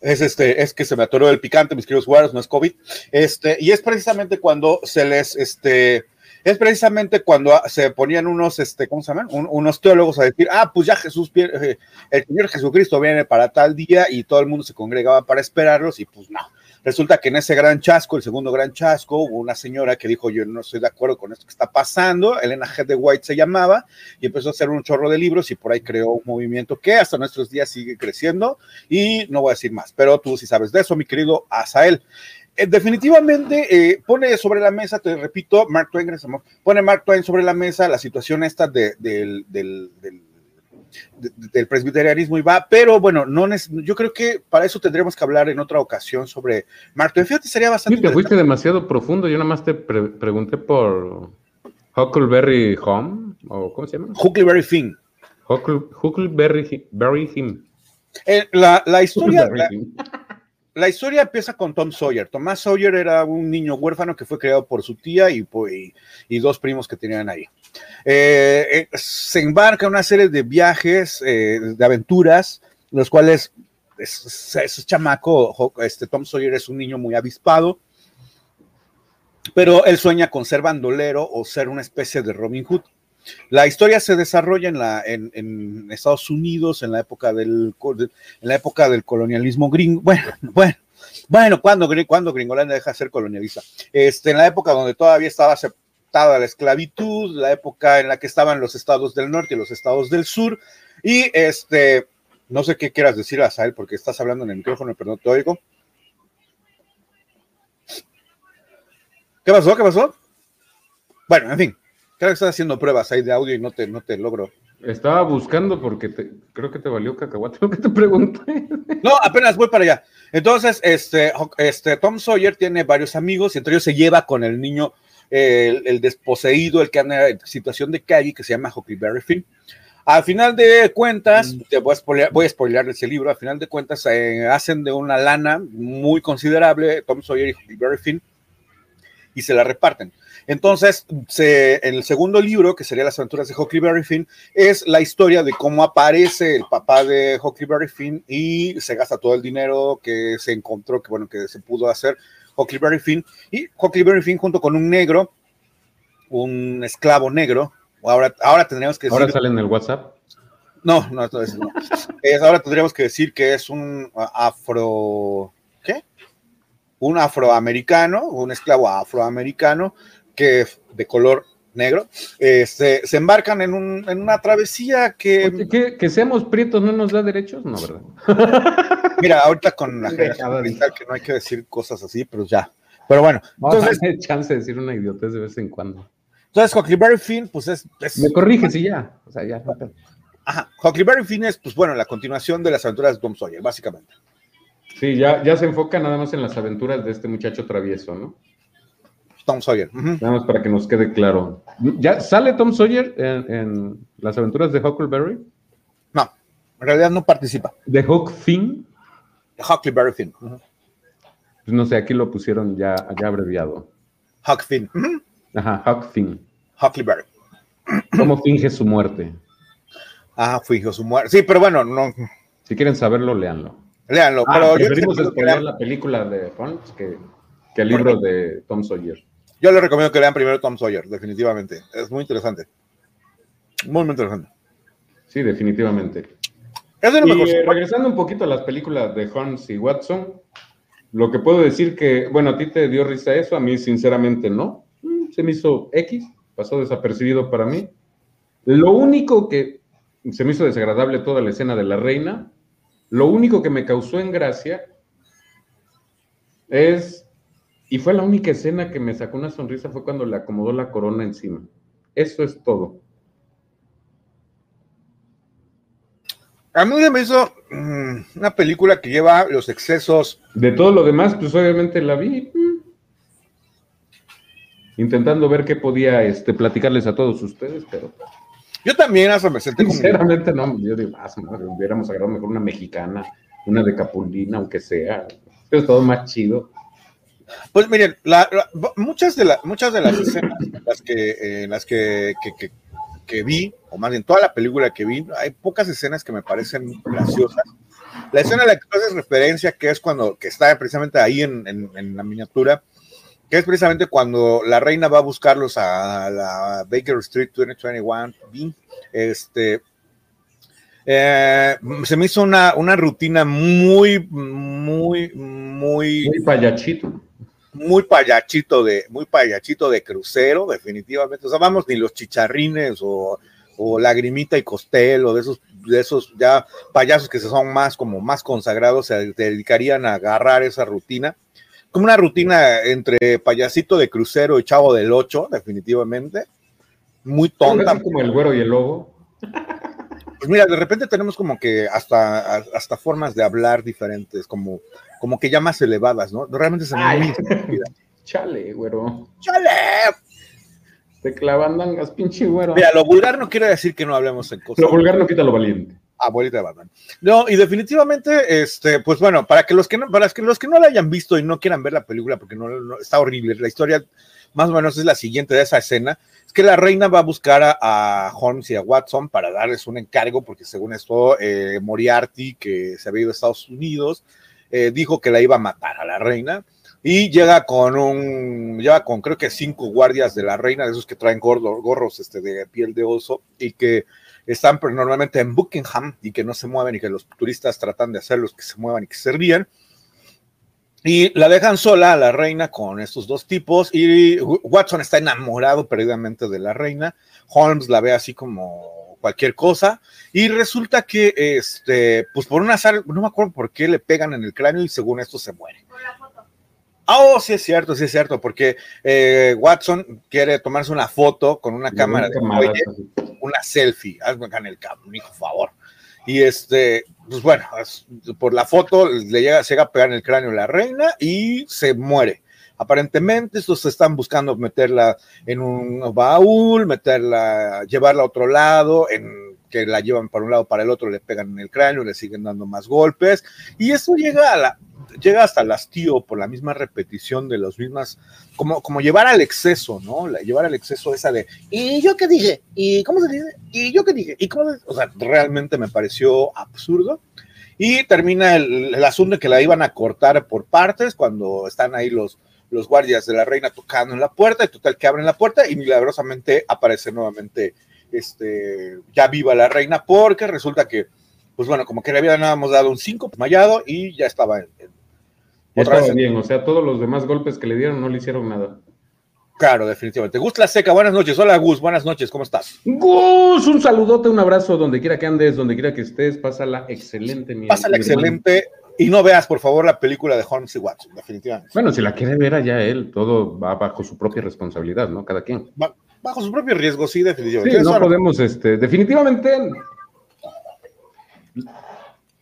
es este, es que se me atoró el picante, mis queridos jugadores, no es COVID. Este, y es precisamente cuando se les, este, es precisamente cuando se ponían unos, este, ¿cómo se llaman? unos teólogos a decir, ah, pues ya Jesús, eh, el Señor Jesucristo viene para tal día y todo el mundo se congregaba para esperarlos y pues no. Resulta que en ese gran chasco, el segundo gran chasco, hubo una señora que dijo, yo no estoy de acuerdo con esto que está pasando, Elena G. de White se llamaba, y empezó a hacer un chorro de libros y por ahí creó un movimiento que hasta nuestros días sigue creciendo y no voy a decir más, pero tú sí sabes de eso, mi querido Asael. Eh, definitivamente eh, pone sobre la mesa, te repito, Mark Twain, pone Mark Twain sobre la mesa la situación esta del del presbiterianismo y va, pero bueno, no yo creo que para eso tendremos que hablar en otra ocasión sobre Martin. Fíjate, sería bastante. Sí, te fuiste demasiado profundo. Yo nada más te pregunté por Huckleberry Home, o ¿cómo se llama? Huckleberry Finn. Huckleberry Finn. Eh, la, la, historia. La, historia empieza con Tom Sawyer. Tomás Sawyer era un niño huérfano que fue creado por su tía y, y dos primos que tenían ahí. Eh, eh, se embarca en una serie de viajes, eh, de aventuras, los cuales es, chamaco, este Tom Sawyer es un niño muy avispado, pero él sueña con ser bandolero o ser una especie de Robin Hood. La historia se desarrolla en, la, en, Estados Unidos en la época del, en la época del colonialismo gringo. Bueno, bueno, bueno, cuando, cuando Gringolandia deja de ser colonialista. Este, en la época donde todavía estaba la esclavitud, la época en la que estaban los estados del norte y los estados del sur. Y este, no sé qué quieras decir, Asael, porque estás hablando en el micrófono, pero no te oigo. ¿Qué pasó? ¿Qué pasó? Bueno, en fin, creo que estás haciendo pruebas ahí de audio y no te, no te logro. Estaba buscando porque creo que te valió cacahuate lo que te pregunté. No, apenas voy para allá. Entonces, este, este, Tom Sawyer tiene varios amigos y entre ellos se lleva con el niño el, desposeído, el que anda en situación de calle, que se llama Huckleberry Finn. Al final de cuentas, mm. te voy a spoiler, voy a ese libro, al final de cuentas eh, hacen de una lana muy considerable Tom Sawyer y Huckleberry Finn y se la reparten. Entonces, en el segundo libro, que sería Las aventuras de Huckleberry Finn, es la historia de cómo aparece el papá de Huckleberry Finn y se gasta todo el dinero que se encontró, que bueno, que se pudo hacer Huckleberry Finn. Y Huckleberry Finn junto con un negro, un esclavo negro, ahora, ahora tendríamos que decir... ¿Ahora sale en el WhatsApp? No, no, no, no. Es, ahora tendríamos que decir que es un afro... ¿Qué? Un afroamericano, un esclavo afroamericano que de color negro, este, se embarcan en, un, en una travesía que... que... seamos prietos no nos da derechos, no, ¿verdad? Mira, ahorita con la generación que no hay que decir cosas así, pero ya. Pero bueno, entonces... hay chance de decir una idiotez de vez en cuando. Entonces, Huckleberry Finn, pues es... Me corriges y ya, o sea, ya. Ajá, Huckleberry Finn es, pues bueno, la continuación de las aventuras de Tom Sawyer, básicamente. Sí, ya, ya se enfoca nada más en las aventuras de este muchacho travieso, ¿no? Tom Sawyer. Nada más para que nos quede claro. ¿Ya sale Tom Sawyer en, las aventuras de Huckleberry? No, en realidad no participa. ¿De Huck Finn? De Huckleberry Finn. Pues no sé, aquí lo pusieron ya, ya abreviado. Huck Finn. Ajá, Huck Finn. Huckleberry. ¿Cómo finge su muerte? Ah, finge su muerte. Sí, pero bueno, no. Si quieren saberlo, léanlo. Léanlo. Ah, pero preferimos spoiler la película de Holmes que, que el libro de Tom Sawyer. Yo les recomiendo que lean primero Tom Sawyer, definitivamente. Es muy interesante. Muy, muy interesante. Sí, definitivamente. y regresando un poquito a las películas de Holmes y Watson, lo que puedo decir que, bueno, a ti te dio risa eso, a mí sinceramente no. Mm, se me hizo X, pasó desapercibido para mí. Lo único que se me hizo desagradable toda la escena de la reina, lo único que me causó en gracia es y fue la única escena que me sacó una sonrisa fue cuando le acomodó la corona encima. Eso es todo. A mí me hizo mm, una película que lleva los excesos. De todo lo demás, pues obviamente la vi. Mm. Intentando ver qué podía este, platicarles a todos ustedes, pero. Yo también hasta me senté Sinceramente, no, yo digo, ah, hubiéramos agarrado mejor una mexicana, una de Capulina, aunque sea. Es todo más chido. Pues miren, muchas, de muchas de las escenas las que, las que, que, vi, o más bien toda la película que vi, hay pocas escenas que me parecen graciosas. La escena a la que haces referencia, que es cuando, que está precisamente ahí en, en, la miniatura, que es precisamente cuando la reina va a buscarlos a la Baker Street 2021, este, eh, se me hizo una, una rutina muy, muy, muy... Muy payachito muy payachito de, muy payachito de crucero, definitivamente. O sea, vamos, ni los chicharrines o, o lagrimita y costelo, de esos, de esos ya payasos que se son más como más consagrados, se dedicarían a agarrar esa rutina. Como una rutina entre payasito de crucero y chavo del ocho, definitivamente. Muy tonta. Como el güero y el lobo. Pues mira, de repente tenemos como que hasta, hasta formas de hablar diferentes, como como que ya más elevadas, ¿no? Realmente se me Chale, güero. Chale. Te clavandangas, pinche güero. Mira, lo vulgar no quiere decir que no hablemos en cosas. Lo vulgar no quita lo valiente. Abuelita de Batman. No, y definitivamente, este, pues bueno, para que los que no, para que los que no la hayan visto y no quieran ver la película, porque no, está horrible, la historia más o menos es la siguiente de esa escena, es que la reina va a buscar a, Holmes y a Watson para darles un encargo, porque según esto, eh, Moriarty, que se había ido a Estados Unidos, eh, dijo que la iba a matar a la reina y llega con un, lleva con creo que cinco guardias de la reina, de esos que traen gorros, gorros este, de piel de oso y que están normalmente en Buckingham y que no se mueven y que los turistas tratan de hacerlos que se muevan y que se ríen. Y la dejan sola a la reina con estos dos tipos y Watson está enamorado perdidamente de la reina. Holmes la ve así como cualquier cosa, y resulta que, este, pues por una azar, no me acuerdo por qué le pegan en el cráneo y según esto se muere. Ah, oh, sí es cierto, sí es cierto, porque eh, Watson quiere tomarse una foto con una cámara de una selfie, hazme acá en el cabo, hijo, favor. Y este, pues bueno, por la foto le llega, llega a pegar en el cráneo la reina y se muere. Aparentemente estos están buscando meterla en un baúl, meterla, llevarla a otro lado, en que la llevan para un lado para el otro, le pegan en el cráneo, le siguen dando más golpes, y eso llega a la, llega hasta el hastío por la misma repetición de las mismas, como, como llevar al exceso, ¿no? llevar al exceso esa de, ¿y yo qué dije? ¿Y cómo se dice? ¿Y yo qué dije? ¿Y cómo O sea, realmente me pareció absurdo. Y termina el asunto de que la iban a cortar por partes cuando están ahí los, los guardias de la reina tocando en la puerta, y total que abren la puerta y milagrosamente aparece nuevamente este, ya viva la reina, porque resulta que, pues bueno, como que le más dado un 5 desmayado y ya estaba en, otra vez bien, o sea, todos los demás golpes que le dieron no le hicieron nada. Claro, definitivamente. Gus La Seca, buenas noches. Hola Gus, buenas noches, ¿cómo estás? Gus, un saludote, un abrazo donde quiera que andes, donde quiera que estés. Pásala excelente, mi Pásala excelente. Y no veas, por favor, la película de Holmes y Watson, definitivamente. Bueno, si la quiere ver allá él, todo va bajo su propia responsabilidad, ¿no? Cada quien. bajo su propio riesgo, sí, definitivamente. Sí, no podemos, este, definitivamente.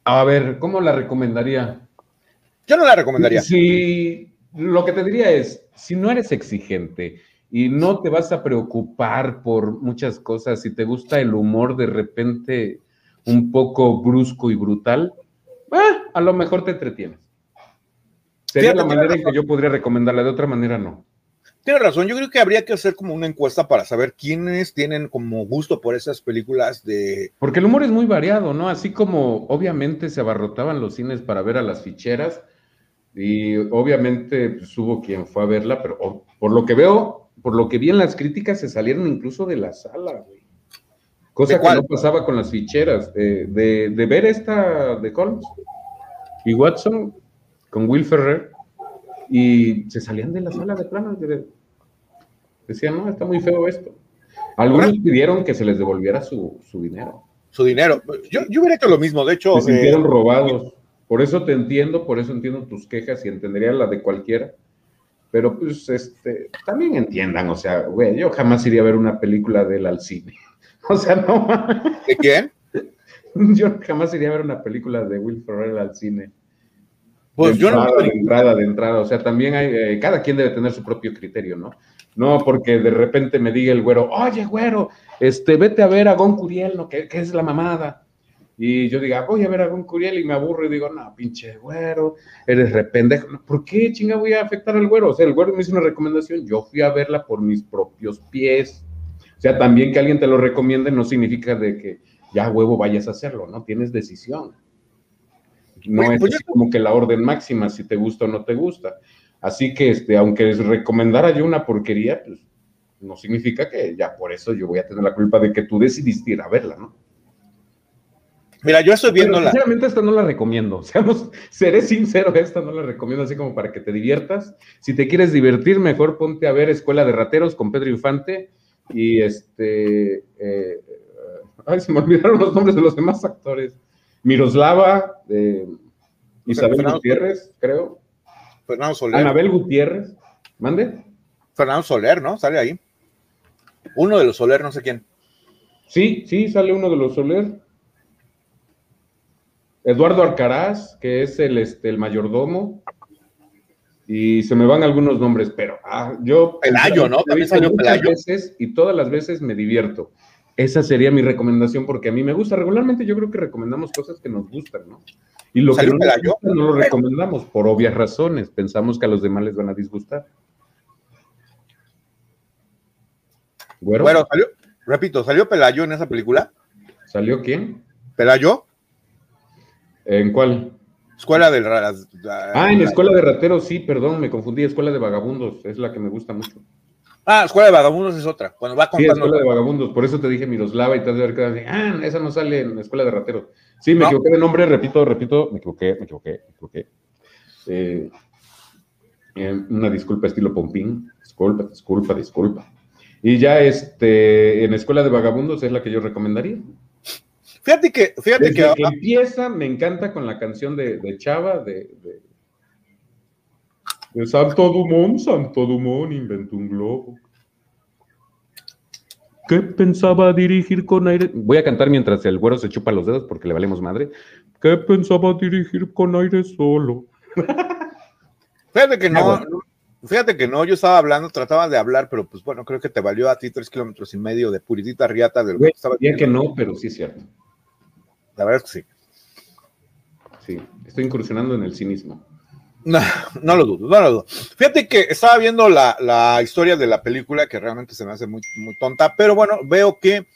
A ver, ¿cómo la recomendaría? Yo no la recomendaría. Sí, lo que te diría es, si no eres exigente y no te vas a preocupar por muchas cosas, si te gusta el humor de repente un poco brusco y brutal, Ah, a lo mejor te entretienes. Sería la manera en que yo podría recomendarla, de otra manera no. Tienes razón, yo creo que habría que hacer como una encuesta para saber quiénes tienen como gusto por esas películas de... Porque el humor es muy variado, ¿no? Así como obviamente se abarrotaban los cines para ver a las ficheras y obviamente pues, hubo quien fue a verla, pero por lo que veo, por lo que vi en las críticas, se salieron incluso de la sala, güey. Cosa que no pasaba con las ficheras. de, de, ver esta de Holmes y Watson con Will Ferrer y se salían de la sala de plano. Decían, no, está muy feo esto. Algunos pidieron que se les devolviera su, dinero. Su dinero. Yo, yo, hubiera hecho lo mismo, de hecho. Se sintieron eh, robados. Por eso te entiendo, por eso entiendo tus quejas y entendería la de cualquiera. Pero pues, este, también entiendan, o sea, güey, yo jamás iría a ver una película del al cine. O sea, no. ¿De quién? Yo jamás iría a ver una película de Will Ferrell al cine. Pues yo no. De entrada, de entrada. O sea, también hay. Eh, cada quien debe tener su propio criterio, ¿no? No porque de repente me diga el güero, oye, güero, este, vete a ver a Gon Curiel, ¿no? Que, es la mamada. Y yo diga, voy a ver a Gon Curiel y me aburro y digo, no, pinche güero, eres rependejo. ¿Por qué chinga voy a afectar al güero? O sea, el güero me hizo una recomendación, yo fui a verla por mis propios pies. O sea, también que alguien te lo recomiende no significa de que ya huevo vayas a hacerlo, ¿no? Tienes decisión. No es pues como que la orden máxima, si te gusta o no te gusta. Así que, este, aunque les recomendara yo una porquería, pues no significa que ya por eso yo voy a tener la culpa de que tú decidiste ir a verla, ¿no? Mira, yo estoy viendo la. Sinceramente, esta no la recomiendo. Seamos, seré sincero, esta no la recomiendo así como para que te diviertas. Si te quieres divertir, mejor ponte a ver Escuela de Rateros con Pedro Infante y este, eh, ay, se me olvidaron los nombres de los demás actores. Miroslava, Isabel Gutiérrez, creo. Fernando Soler. Anabel Gutiérrez, mande. Fernando Soler, ¿no? Sale ahí. Uno de los Soler, no sé quién. Sí, sí, sale uno de los Soler. Eduardo Arcaraz, que es el, este, el mayordomo y se me van algunos nombres, pero ah, yo... Pelayo, ¿no? También salió Pelayo. Veces, y todas las veces me divierto. Esa sería mi recomendación porque a mí me gusta. Regularmente yo creo que recomendamos cosas que nos gustan, ¿no? Y lo que no, no lo recomendamos por obvias razones. Pensamos que a los demás les van a disgustar. Bueno, salió, repito, ¿salió Pelayo en esa película? ¿Salió quién? ¿Pelayo? ¿En cuál? Escuela de Ah, en Escuela de Rateros, sí, perdón, me confundí. Escuela de Vagabundos, es la que me gusta mucho. Ah, Escuela de Vagabundos es otra. Cuando va contando. Sí, Escuela de Vagabundos, por eso te dije Miroslava y te has de ah, esa no sale en Escuela de Rateros. Sí, me equivoqué de nombre, repito, repito, me equivoqué, me equivoqué, me equivoqué. Eh, eh, una disculpa estilo Pompín, disculpa, disculpa, disculpa. Y ya este, en Escuela de Vagabundos es la que yo recomendaría. Fíjate que, fíjate que, empieza, me encanta con la canción de, Chava, de, de, Santo Dumont, Santo Dumont inventó un globo. ¿Qué pensaba dirigir con aire? Voy a cantar mientras el güero se chupa los dedos porque le valemos madre. ¿Qué pensaba dirigir con aire solo? Fíjate que no, fíjate que no, yo estaba hablando, trataba de hablar, pero pues bueno, creo que te valió a ti tres kilómetros y medio de puritita riata del que estaba. que no, pero sí es cierto. La verdad es que sí. Sí, estoy incursionando en el cinismo. No, no lo dudo, no lo dudo. Fíjate que estaba viendo la, la historia de la película que realmente se me hace muy, muy tonta, pero bueno, veo que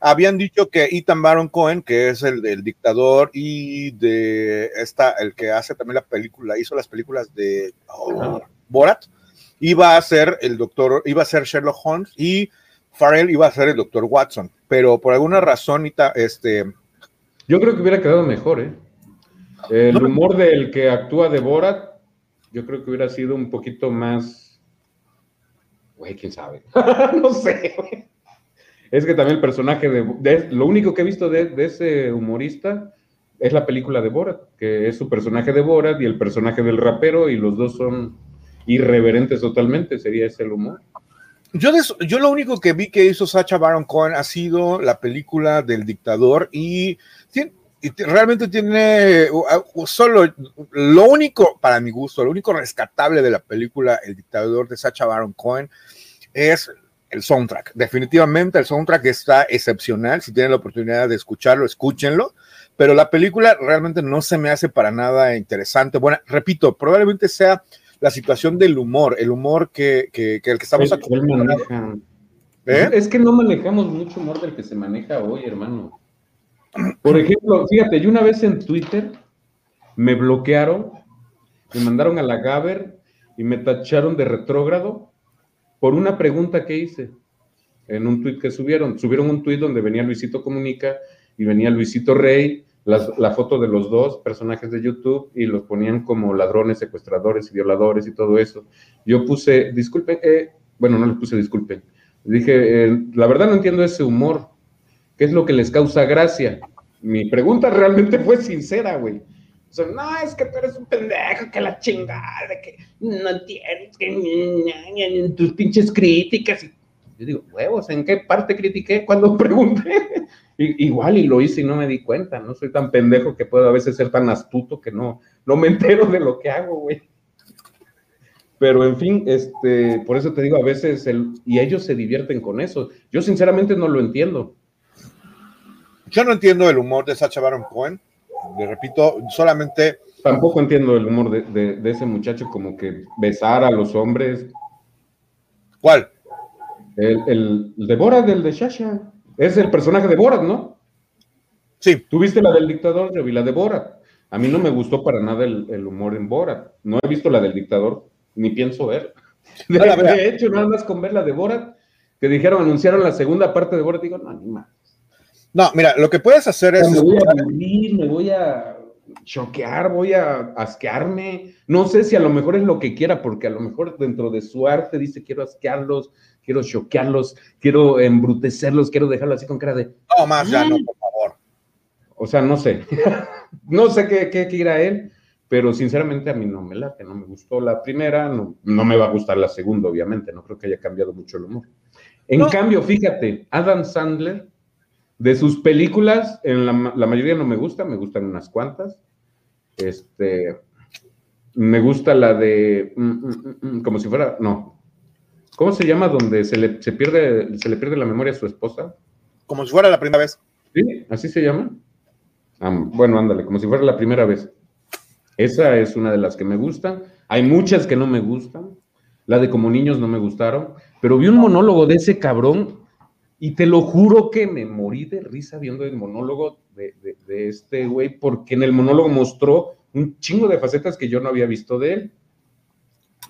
habían dicho que Ethan Baron Cohen, que es el del dictador y de esta, el que hace también la película, hizo las películas de oh, Borat, iba a ser el doctor, iba a ser Sherlock Holmes y Farrell iba a ser el doctor Watson, pero por alguna razón, este... Yo creo que hubiera quedado mejor, ¿eh? El humor del que actúa de Borat, yo creo que hubiera sido un poquito más... Güey, quién sabe. no sé, güey es que también el personaje de, lo único que he visto de, ese humorista es la película de Borat, que es su personaje de Borat y el personaje del rapero y los dos son irreverentes totalmente, sería ese el humor. Yo, yo lo único que vi que hizo Sacha Baron Cohen ha sido la película del dictador y, y realmente tiene solo lo único, para mi gusto, lo único rescatable de la película El dictador de Sacha Baron Cohen es el soundtrack. Definitivamente el soundtrack está excepcional. Si tienen la oportunidad de escucharlo, escúchenlo. Pero la película realmente no se me hace para nada interesante. Bueno, repito, probablemente sea la situación del humor, el humor que, que, el que estamos acostumbrados. ¿Eh? Es que no manejamos mucho humor del que se maneja hoy, hermano. Por ejemplo, fíjate, yo una vez en Twitter me bloquearon, me mandaron a la Gaber y me tacharon de retrógrado por una pregunta que hice en un tuit que subieron. Subieron un tuit donde venía Luisito Comunica y venía Luisito Rey, la foto de los dos personajes de YouTube y los ponían como ladrones, secuestradores y violadores y todo eso. Yo puse, disculpen, eh, bueno, no le puse disculpen. Dije, eh, la verdad no entiendo ese humor. ¿Qué es lo que les causa gracia? Mi pregunta realmente fue sincera, güey no, es que tú eres un pendejo, que la chingada, que no entiendes, que tus pinches críticas. yo digo, huevos, ¿en qué parte critiqué cuando pregunté? igual y lo hice y no me di cuenta, no soy tan pendejo que puedo a veces ser tan astuto que no, no me entero de lo que hago, güey. Pero en fin, este, por eso te digo, a veces, el, y ellos se divierten con eso. Yo sinceramente no lo entiendo. Yo no entiendo el humor de Sacha Baron Cohen le repito, solamente... Tampoco entiendo el humor de, ese muchacho como que besar a los hombres. ¿Cuál? El, el, de Borat, el de Shasha. Es el personaje de Borat, ¿no? Sí. ¿Tuviste la del dictador? Yo vi la de Borat. A mí no me gustó para nada el, humor en Borat. No he visto la del dictador, ni pienso ver. De, hecho, nada más con ver la de Borat, que dijeron, anunciaron la segunda parte de Borat, digo, no, ni más. No, mira, lo que puedes hacer es. Me voy a aburrir, me voy a choquear, voy a asquearme. No sé si a lo mejor es lo que quiera, porque a lo mejor dentro de su arte dice quiero asquearlos, quiero choquearlos, quiero embrutecerlos, quiero dejarlo así con cara de. No, más ya no, por favor. O sea, no sé. no sé qué, qué quiera él, pero sinceramente a mí no me late, no me gustó la primera, no, no me va a gustar la segunda, obviamente. No creo que haya cambiado mucho el humor. En cambio, fíjate, Adam Sandler de sus películas, en la, mayoría no me gustan, me gustan unas cuantas. Este, me gusta la de, mm, mm, mm, como si fuera, no. ¿Cómo se llama donde se le, pierde, se le pierde la memoria a su esposa? Como si fuera la primera vez. Sí, así se llama. Ah, bueno, ándale, como si fuera la primera vez. Esa es una de las que me gustan. Hay muchas que no me gustan. La de como niños no me gustaron. Pero vi un monólogo de ese cabrón y te lo juro que me morí de risa viendo el monólogo de, este güey, porque en el monólogo mostró un chingo de facetas que yo no había visto de él.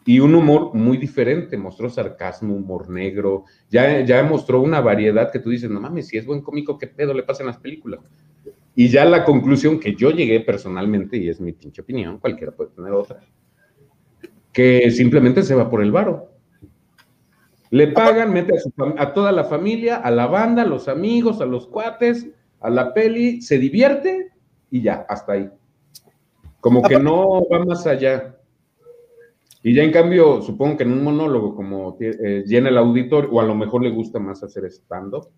Y un humor muy diferente, mostró sarcasmo, humor negro, ya, ya mostró una variedad que tú dices, no mames, si es buen cómico, ¿qué pedo le pasa en las películas? Y ya la conclusión que yo llegué personalmente, y es mi pinche opinión, cualquiera puede tener otra, que simplemente se va por el varo. Le pagan, mete a, toda la familia, a la banda, a los amigos, a los cuates, a la peli, se divierte y ya, hasta ahí. Como que no va más allá. Y ya en cambio, supongo que en un monólogo, como eh, llena el auditor, o a lo mejor le gusta más hacer stand-up.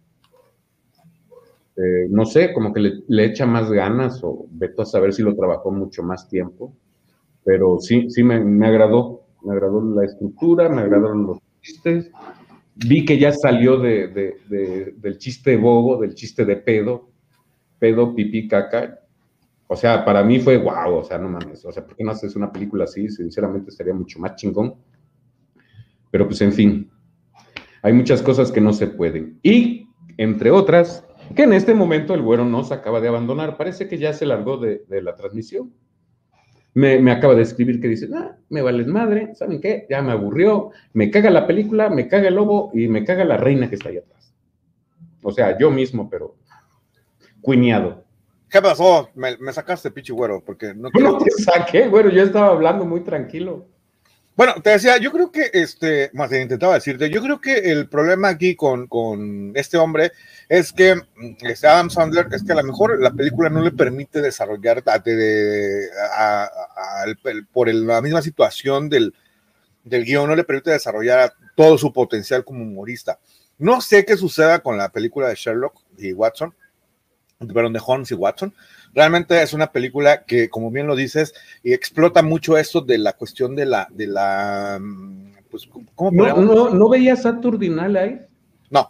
Eh, no sé, como que le, echa más ganas, o veto a saber si lo trabajó mucho más tiempo. Pero sí, sí me, me agradó. Me agradó la estructura, me agradaron los chistes. Vi que ya salió de, del chiste bobo, del chiste de pedo, pedo, pipí, caca. O sea, para mí fue wow, o sea, no mames, o sea, ¿por qué no haces una película así? Sinceramente estaría mucho más chingón. Pero pues en fin, hay muchas cosas que no se pueden. Y, entre otras, que en este momento el güero nos acaba de abandonar. Parece que ya se largó de, la transmisión. Me, acaba de escribir que dice, ah, me vales madre, ¿saben qué? Ya me aburrió, me caga la película, me caga el lobo y me caga la reina que está ahí atrás. O sea, yo mismo, pero cuñado. ¿Qué pasó? Me, sacaste, pinche güero, porque no No te saqué, güero, yo estaba hablando muy tranquilo. Bueno, te decía, yo creo que, este, más bien intentaba decirte, yo creo que el problema aquí con, con este hombre es que este Adam Sandler, es que a lo mejor la película no le permite desarrollar de, por la misma situación del, del guion, no le permite desarrollar todo su potencial como humorista. No sé qué suceda con la película de Sherlock y Watson, perdón, de Holmes y Watson, Realmente es una película que, como bien lo dices, y explota mucho esto de la cuestión de la, de la, mm, pues, ¿cómo no, no, ¿No veías Saturday Night? No,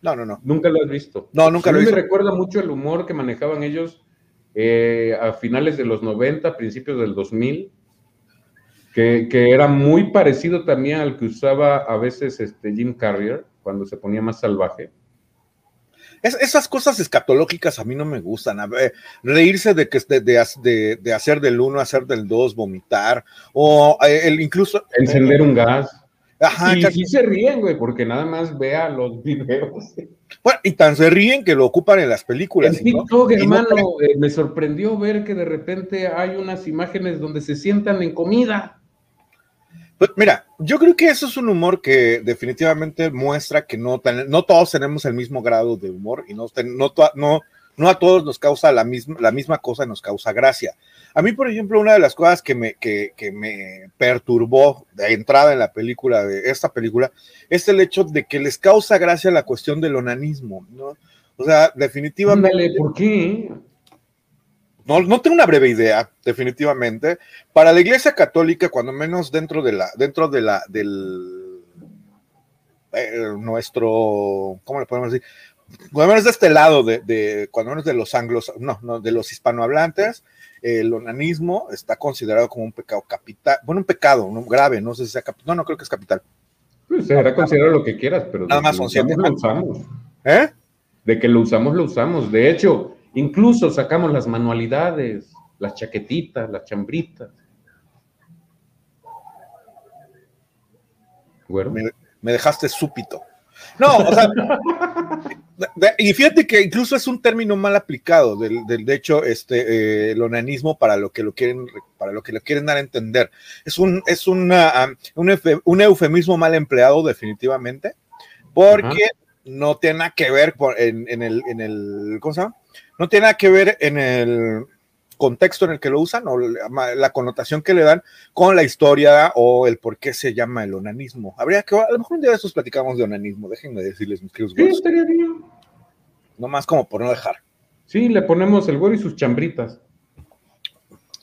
no, no, no. Nunca lo has visto. No, nunca lo he visto. me recuerda mucho el humor que manejaban ellos eh, a finales de los 90, principios del 2000, que, que, era muy parecido también al que usaba a veces este Jim Carrier cuando se ponía más salvaje esas cosas escatológicas a mí no me gustan. reírse de que de, de, de, hacer del uno, hacer del dos, vomitar, o eh, el incluso. Encender un gas. Ajá, y sí se ríen, güey, porque nada más vea los videos. Bueno, y tan se ríen que lo ocupan en las películas. En TikTok, hermano, eh, me sorprendió ver que de repente hay unas imágenes donde se sientan en comida. Pues mira, yo creo que eso es un humor que definitivamente muestra que no, no todos tenemos el mismo grado de humor y no, no, no, no a todos nos causa la misma, la misma cosa, nos causa gracia. A mí, por ejemplo, una de las cosas que me, que, que me perturbó de entrada en la película, de esta película, es el hecho de que les causa gracia la cuestión del onanismo, ¿no? O sea, definitivamente. ¿por qué? No, no tengo una breve idea, definitivamente. Para la Iglesia Católica, cuando menos dentro de la, dentro de la, del eh, nuestro, ¿cómo le podemos decir? Cuando menos de este lado, de, de, cuando menos de los anglos, no, no, de los hispanohablantes, el onanismo está considerado como un pecado capital, bueno, un pecado, grave, no sé si sea capital, no, no creo que es capital. Pues será considerado lo que quieras, pero nada más son siete. Lo usamos. ¿Eh? De que lo usamos, lo usamos. De hecho, Incluso sacamos las manualidades, las chaquetitas, las chambritas. Me, dejaste súpito. No, o sea, y fíjate que incluso es un término mal aplicado, del, de hecho, este, eh, el onanismo para lo que lo quieren, para lo que lo quieren dar a entender. Es un, es una, un, eufemismo mal empleado, definitivamente, porque no tiene nada que ver en, en, el, en el, ¿cómo se llama? No tiene nada que ver en el contexto en el que lo usan o la, connotación que le dan con la historia o el por qué se llama el onanismo. Habría que, a lo mejor un día de estos platicamos de onanismo, déjenme decirles, mis queridos Sí, estaría bien. No más como por no dejar. Sí, le ponemos el güero y sus chambritas.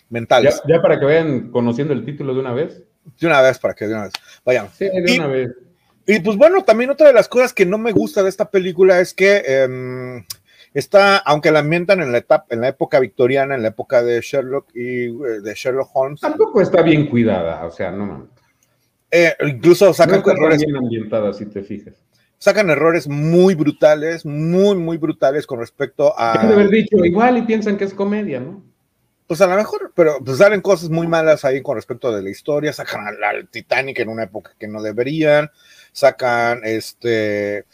Mentales. Ya, para que vayan conociendo el título de una vez. De una vez, para que de una vez. Vayan. Sí, de una vez. Y pues bueno, también otra de las cosas que no me gusta de esta película es que em, Está, aunque la ambientan en la etapa, en la época victoriana, en la época de Sherlock y eh, de Sherlock Holmes. Tampoco está bien cuidada, o sea, no eh, incluso sacan errores. bien ambientada, si te fijas. Sacan errores muy brutales, muy, muy brutales con respecto a. de haber dicho igual y piensan que es comedia, ¿no? Pues a lo mejor, pero pues salen cosas muy malas ahí con respecto de la historia. Sacan al, Titanic en una época que no deberían. Sacan este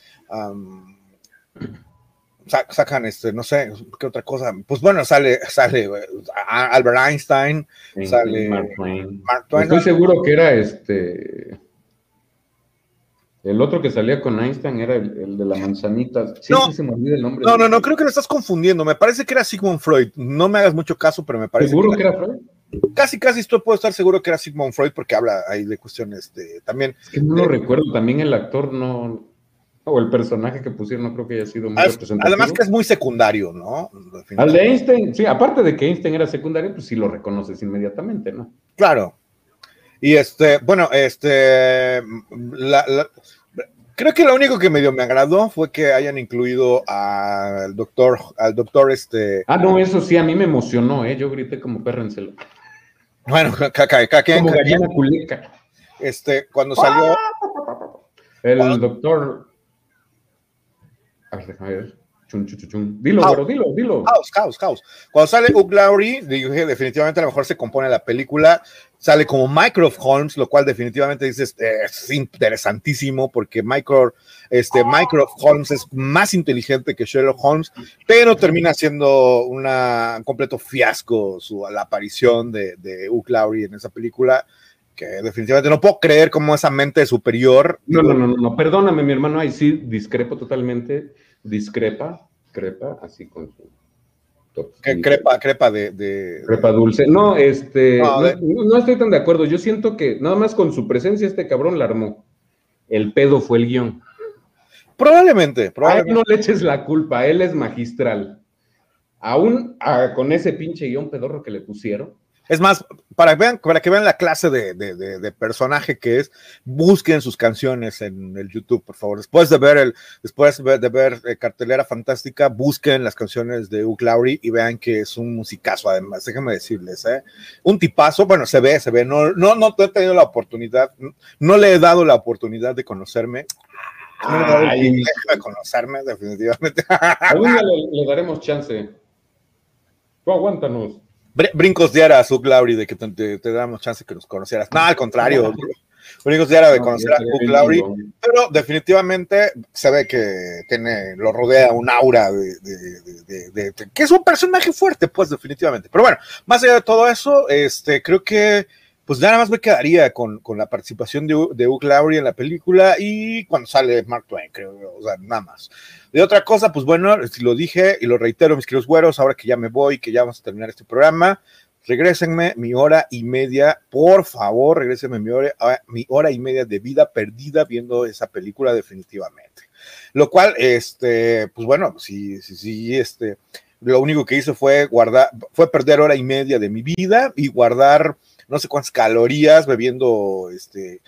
sacan este, no sé, qué otra cosa. Pues bueno, sale, sale Albert Einstein, sale Mark Twain. Estoy seguro que era este. El otro que salía con Einstein era el, de la manzanita. Sí, no, se me olvida el nombre. No, no, no, creo que lo estás confundiendo. Me parece que era Sigmund Freud. No me hagas mucho caso, pero me parece. ¿Seguro que era, Freud? Casi, casi estoy puedo estar seguro que era Sigmund Freud porque habla ahí de cuestiones de también. Es que no lo recuerdo. También el actor no o el personaje que pusieron no creo que haya sido muy representativo. Además que es muy secundario, ¿no? Al de Einstein, sí, aparte de que Einstein era secundario, pues sí lo reconoces inmediatamente, ¿no? Claro. Y este, bueno, este, Creo que lo único que medio me agradó fue que hayan incluido al doctor, al doctor este. Ah, no, eso sí, a mí me emocionó, ¿eh? Yo grité como perro en celo. Bueno, caca, caca, Como gallina culeca. Este, cuando salió. El doctor. A ver, déjame ver. Chun, chun, chun. Dilo, House. pero dilo, dilo. House, House, House. Cuando sale Hugh Laurie, dije, definitivamente a lo mejor se compone la película, sale como Mycroft Holmes, lo cual definitivamente dices, eh, es interesantísimo porque Mycroft, este, Mycroft Holmes es más inteligente que Sherlock Holmes, pero termina siendo una, un completo fiasco su, la aparición de, de Hugh Laurie en esa película, que definitivamente no puedo creer cómo esa mente superior. No, no, no, no, no, perdóname, mi hermano, ahí sí discrepo totalmente. Discrepa, crepa, así con su. Crepa, crepa de, de- Crepa dulce. No, este. No, No, de- no estoy tan de acuerdo. Yo siento que nada más con su presencia este cabrón la armó. El pedo fue el guion. Probablemente, A él probablemente. no le eches la culpa, él es magistral. Aún ah, con ese pinche guion pedorro que le pusieron. Es más, para, que vean, para que vean la clase de, de- de- de personaje que es, busquen sus canciones en el YouTube, por favor. Después de ver el, después de ver, eh, cartelera fantástica, busquen las canciones de Hugh Laurie y vean que es un musicazo, además, déjenme decirles, ¿eh? Un tipazo, bueno, se ve, se ve, no, no, no he tenido la oportunidad, no, no le he dado la oportunidad de conocerme. No le he dado el Ay. de conocerme, definitivamente. Algún día le, le daremos chance. Tú aguántanos. Br- brincos de ara a Hugh Laurie de que te, te- te damos chance que nos conocieras. No, al contrario. brincos de ara de conocer a Hugh Laurie, pero definitivamente se ve que tiene, lo rodea un aura de- de- de- que es un personaje fuerte, pues definitivamente. Pero bueno, más allá de todo eso, este, creo que pues nada más me quedaría con, con la participación de, de Hugh Laurie en la película y cuando sale Mark Twain, creo, o sea, nada más. De otra cosa, pues bueno, lo dije y lo reitero, mis queridos güeros, ahora que ya me voy, que ya vamos a terminar este programa, regrésenme mi hora y media, por favor, regrésenme mi hora, a- mi hora y media de vida perdida viendo esa película definitivamente. Lo cual, este, pues bueno, sí, sí, sí, este, lo único que hice fue guardar, fue perder hora y media de mi vida y guardar no sé cuántas calorías bebiendo, este,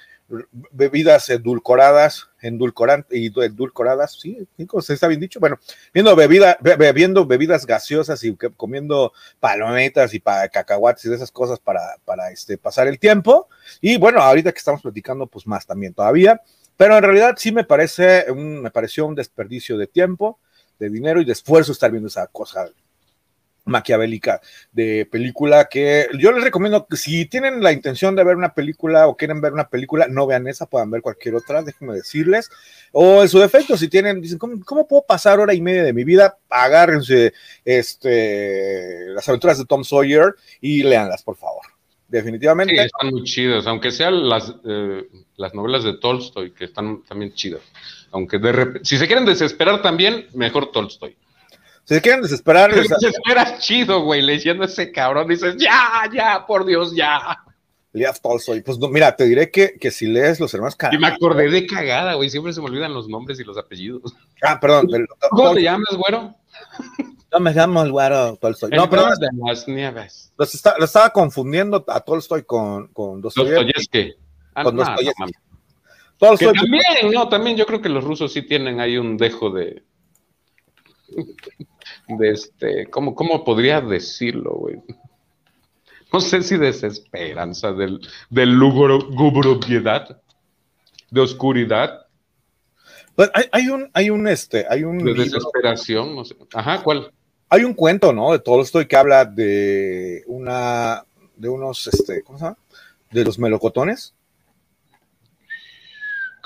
bebidas edulcoradas, endulcorantes y edulcoradas, sí, ¿se está bien dicho? Bueno, viendo bebida, be- bebiendo bebidas gaseosas y comiendo palometas y pa- cacahuates y de esas cosas para, para este, pasar el tiempo. Y bueno, ahorita que estamos platicando, pues más también todavía. Pero en realidad sí me parece, un, me pareció un desperdicio de tiempo, de dinero y de esfuerzo estar viendo esa cosa maquiavélica de película que yo les recomiendo si tienen la intención de ver una película o quieren ver una película, no vean esa, puedan ver cualquier otra, déjenme decirles. O en su defecto, si tienen, dicen, ¿cómo, cómo puedo pasar hora y media de mi vida? Agárrense este, las aventuras de Tom Sawyer y léanlas, por favor. Definitivamente. Están muy chidas, aunque sean las, eh, las novelas de Tolstoy, que están también chidas. Aunque si se quieren desesperar también, mejor Tolstoy. Si se quieren desesperar, Pero les- desesperas chido, güey, leyendo a ese cabrón, dices, ya, ya, por Dios, ya. Leas Tolstoy. Pues no, mira, te diré que, que si lees Los Hermanos Y me acordé de cagada, güey, siempre se me olvidan los nombres y los apellidos. Ah, perdón. del- ¿Cómo te llamas, güero? No me llamo el güero Tolstoy. El No, perdón. de las nieves. Los está- estaba confundiendo a Tolstoy con, con Dostoyevsky. Ah, Con no, Dostoyevsky. no mames. Que también, no, también yo creo que los rusos sí tienen ahí un dejo de. De este. ¿Cómo, cómo podría decirlo, güey? No sé si desesperanza, del, del lugubriedad, de oscuridad, pues, hay, hay un, hay un, este, hay un, de desesperación, no sé. Ajá, ¿cuál? hay un cuento, ¿no? De Tolstoy que habla de una, de unos, este, ¿cómo se llama? De los melocotones.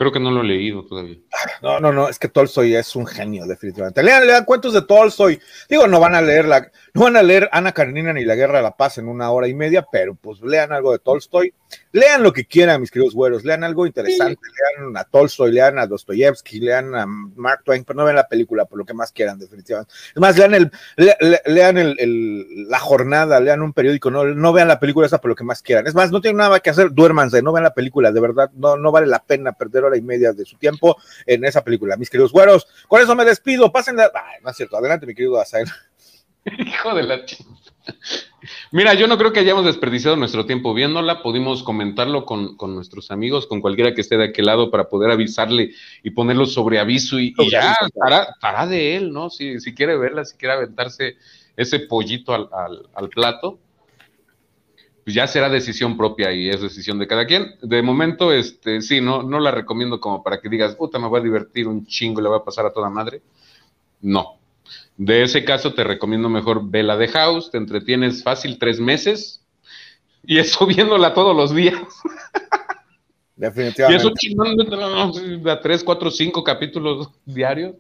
Creo que no lo he leído todavía. No, no, no, es que Tolstoy es un genio, definitivamente. Lean, lean cuentos de Tolstoy. Digo, no van a leer la, no van a leer Ana Karenina ni la Guerra de la Paz en una hora y media, pero pues lean algo de Tolstoy. Lean lo que quieran, mis queridos güeros, lean algo interesante, lean a Tolstoy, lean a Dostoyevsky, lean a Mark Twain, pero no vean la película por lo que más quieran, definitivamente. Es más, lean el, le- le- lean el, el- la jornada, lean un periódico, no, no vean la película esa por lo que más quieran. Es más, no tienen nada que hacer, duérmanse, no vean la película, de verdad, no, no vale la pena perder hora y media de su tiempo en esa película, mis queridos güeros. Con eso me despido, pasen la... Ay, no es cierto, adelante, mi querido Asael. Hijo de la chingada. Mira, yo no creo que hayamos desperdiciado nuestro tiempo viéndola. Pudimos comentarlo con, con nuestros amigos, con cualquiera que esté de aquel lado para poder avisarle y ponerlo sobre aviso y, y ya estará, estará de él, ¿no? Si, si quiere verla, si quiere aventarse ese pollito al, al- al plato, pues ya será decisión propia y es decisión de cada quien. De momento, este, sí, no, no la recomiendo como para que digas, puta, me voy a divertir un chingo, le va a pasar a toda madre. No. De ese caso, te recomiendo mejor vela de House, te entretienes fácil tres meses y eso viéndola todos los días. Y Definitivamente. eso chingando a tres, cuatro, cinco capítulos diarios.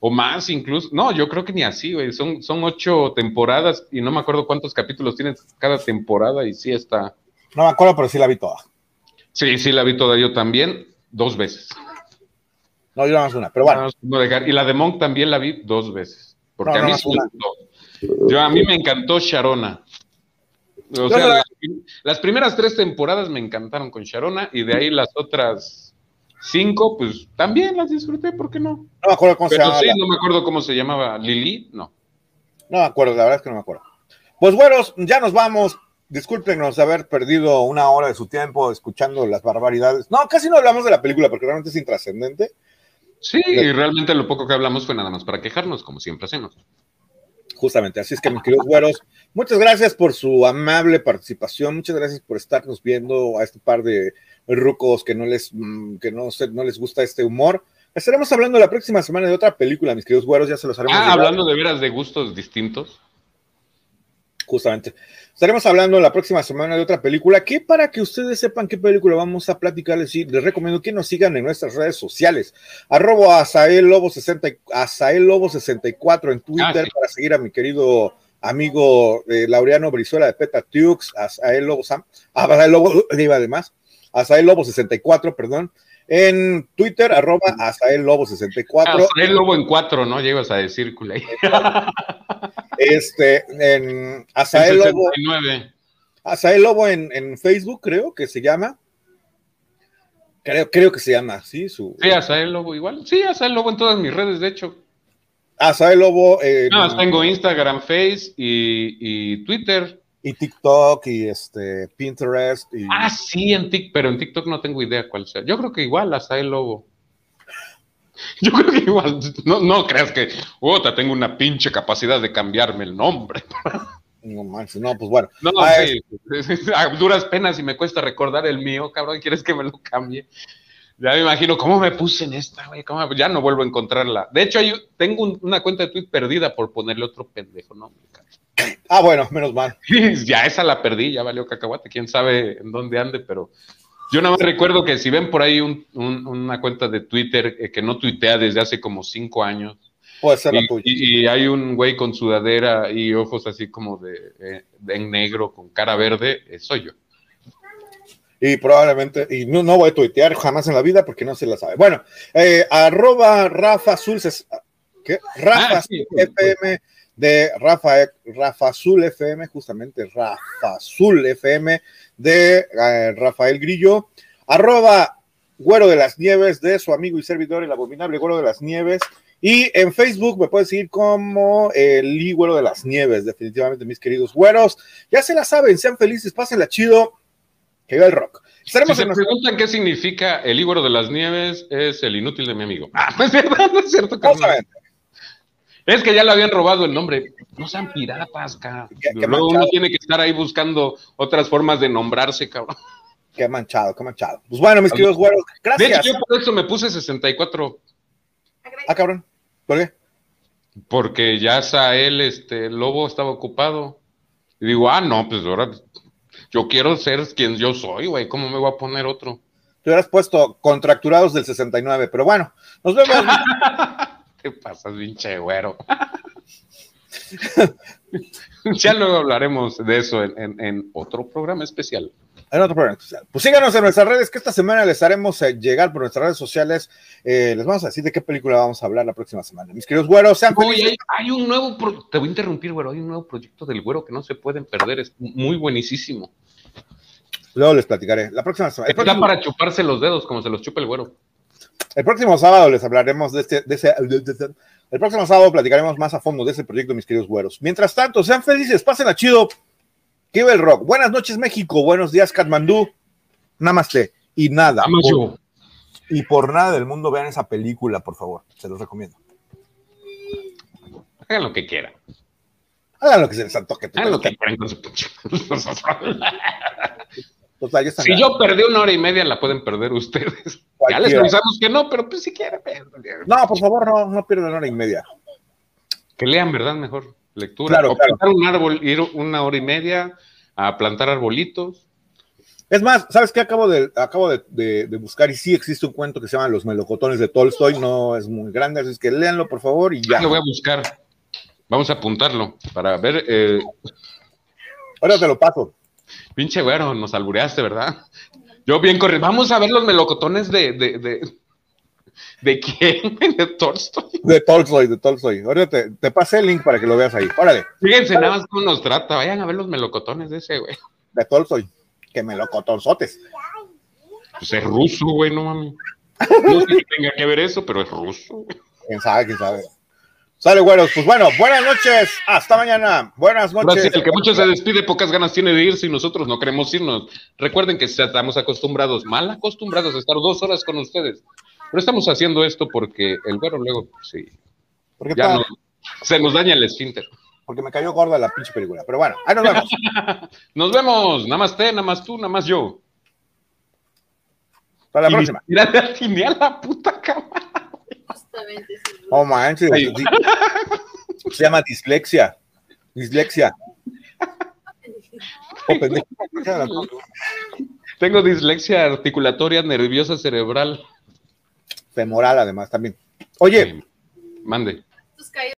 O más incluso. No, yo creo que ni así, güey. Son, son ocho temporadas y no me acuerdo cuántos capítulos tiene cada temporada y sí está. No me acuerdo, pero sí la vi toda. Sí, sí, la vi toda yo también, dos veces. No, yo nada más una, pero bueno. Y la de Monk también la vi dos veces. Porque No, a mí sí me una. gustó. Yo, a mí me encantó Sharona. O sea, la- las, primeras tres temporadas me encantaron con Sharona y de ahí las otras cinco, pues también las disfruté, ¿por qué no? No me acuerdo cómo se Pero llama. sí, no me acuerdo cómo se llamaba. Lili, no. No me acuerdo, la verdad es que no me acuerdo. Pues güeros, ya nos vamos. Discúlpenos haber perdido una hora de su tiempo escuchando las barbaridades. No, casi no hablamos de la película porque realmente es intrascendente. Sí, y realmente lo poco que hablamos fue nada más para quejarnos, como siempre hacemos. Justamente, así es que mis queridos güeros, muchas gracias por su amable participación, muchas gracias por estarnos viendo a este par de rucos que no les, mm, que no, no les gusta este humor. Estaremos hablando la próxima semana de otra película, mis queridos güeros, ya se los haremos. Ah, hablando de veras de gustos distintos. Justamente. Estaremos hablando la próxima semana de otra película que para que ustedes sepan qué película vamos a platicarles, y les recomiendo que nos sigan en nuestras redes sociales. Arroba Azael Lobo 60, y- Azael Lobo 64 en Twitter Ah, sí. para seguir a mi querido amigo eh, Laureano Brizuela de Peta Tux, Azael Lobo Sam, Azael Lobo, iba además, Azael Lobo 64, perdón. En Twitter, arroba Azael Lobo 64. Ah, el lobo en cuatro, ¿no? Llegas a decir, culé. Este, en El Azael Lobo. 69. Azael Lobo en, en Facebook, creo que se llama. Creo, creo que se llama así, su. Sí, Azael Lobo igual. Sí, Azael Lobo en todas mis redes, de hecho. Azael Lobo en- más tengo Instagram, Face y, y Twitter. Y TikTok y este Pinterest. Y, Ah, sí, en TikTok, pero en TikTok no tengo idea cuál sea. Yo creo que igual Azael Lobo. Yo creo que igual, no, no creas que, puta, tengo una pinche capacidad de cambiarme el nombre. no manches, no, pues bueno. No, Ah, sí, a duras penas y me cuesta recordar el mío, cabrón, ¿quieres que me lo cambie? Ya me imagino cómo me puse en esta, güey, ya no vuelvo a encontrarla. De hecho, hay- tengo un- una cuenta de tweet perdida por ponerle otro pendejo, ¿no? Ah, bueno, menos mal. ya esa la perdí, ya valió cacahuate, quién sabe en dónde ande, pero yo nada más recuerdo que si ven por ahí un- un- una cuenta de Twitter eh, que no tuitea desde hace como cinco años, Puede ser la y, tuya. y- y hay un güey con sudadera y ojos así como de, eh, de en negro con cara verde, eh, soy yo. Y probablemente, y no, no voy a tuitear jamás en la vida porque no se la sabe. Bueno, eh, arroba Rafa Azul, ¿qué? Rafa Ah, sí, Azul FM de Rafa, Rafa Azul FM, justamente Rafa Azul FM de eh, Rafael Grillo, arroba Güero de las Nieves de su amigo y servidor, el abominable Güero de las Nieves. Y en Facebook me pueden seguir como el Güero de las Nieves, definitivamente, mis queridos güeros. Ya se la saben, sean felices, pásenla chido, que viva el rock. Si se en nuestra preguntan qué significa el ígoro de las nieves, es el inútil de mi amigo. Ah, no es verdad, no es cierto. Es que ya le habían robado el nombre. No sean piratas, cabrón. Qué- qué Luego manchado. uno tiene que estar ahí buscando otras formas de nombrarse, cabrón. Qué manchado, qué manchado. Pues bueno, mis queridos güeros, De gracias. hecho, yo por eso me puse 64, Ah, cabrón. ¿Por qué? porque ya Sael, este, el lobo estaba ocupado. Y digo, ah, no, pues ahora yo quiero ser quien yo soy, güey. ¿Cómo me voy a poner otro? Te hubieras puesto contracturados del 69, pero bueno, nos vemos. ¿Qué pasas, pinche güero? ya luego hablaremos de eso en, en- en otro programa especial. en otro programa especial. Pues síganos en nuestras redes, que esta semana les haremos eh, llegar por nuestras redes sociales. Eh, les vamos a decir de qué película vamos a hablar la próxima semana. Mis queridos güeros, sean felices. hay, hay un nuevo, pro- te voy a interrumpir, güero, hay un nuevo proyecto del güero que no se pueden perder, es muy buenísimo. Luego les platicaré. La próxima semana. Está próximo- para chuparse los dedos como se los chupa el güero. El próximo sábado les hablaremos de este, de ese, de- de- de- el próximo sábado platicaremos más a fondo de ese proyecto, mis queridos güeros. Mientras tanto, sean felices, pasen a chido. Que el rock. Buenas noches, México. Buenos días, Katmandú. Namaste. Y nada. Por- y por nada del mundo vean esa película, por favor. Se los recomiendo. Hagan lo que quieran. Hagan lo que se les antoje. Hagan lo que quieran con su ya están Si yo perdí una hora y media, la pueden perder ustedes. Ya les avisamos que no, pero pues si quieren, No, por favor, no, no pierdan hora y media. que lean, ¿verdad? Mejor lectura. Claro, o claro. plantar un árbol, ir una hora y media a plantar arbolitos. Es más, ¿sabes qué? Acabo de, acabo de, de- de buscar y sí existe un cuento que se llama Los melocotones de Tolstoy. No es muy grande, así es que léanlo, por favor, y ya. Lo voy a buscar. Vamos a apuntarlo para ver. Eh, Ahora te lo paso. Pinche güero, nos albureaste, ¿verdad? Yo bien corriendo. Vamos a ver los melocotones de. ¿De, de, ¿de quién? De Tolstoy. De Tolstoy, de Tolstoy. Ahora te, te pasé el link para que lo veas ahí. Órale, Fíjense nada más cómo nos trata. Vayan a ver los melocotones de ese, güey. de Tolstoy. Que melocotonzotes. Pues es ruso, güey, no mami. No sé que tenga que ver eso, pero es ruso. güey. Quién sabe, quién sabe. Sale, güeros. Pues bueno, buenas noches. Hasta mañana. Buenas noches. Gracias. El que mucho se despide, pocas ganas tiene de irse y nosotros no queremos irnos. Recuerden que estamos acostumbrados, mal acostumbrados a estar dos horas con ustedes. Pero estamos haciendo esto porque el güero luego, sí, Porque, ya no, se nos daña el esfínter. porque me cayó gorda la pinche película. Pero bueno, ahí nos vemos. Nos vemos, nada más te, nada más tú, nada más yo. Hasta la Y próxima. Mira, la puta cámara. Justamente sí. Oh, manches. Se llama dislexia. Dislexia. Oh. Tengo dislexia articulatoria nerviosa cerebral. Femoral, además, también. Oye, Mande. Tus caídas.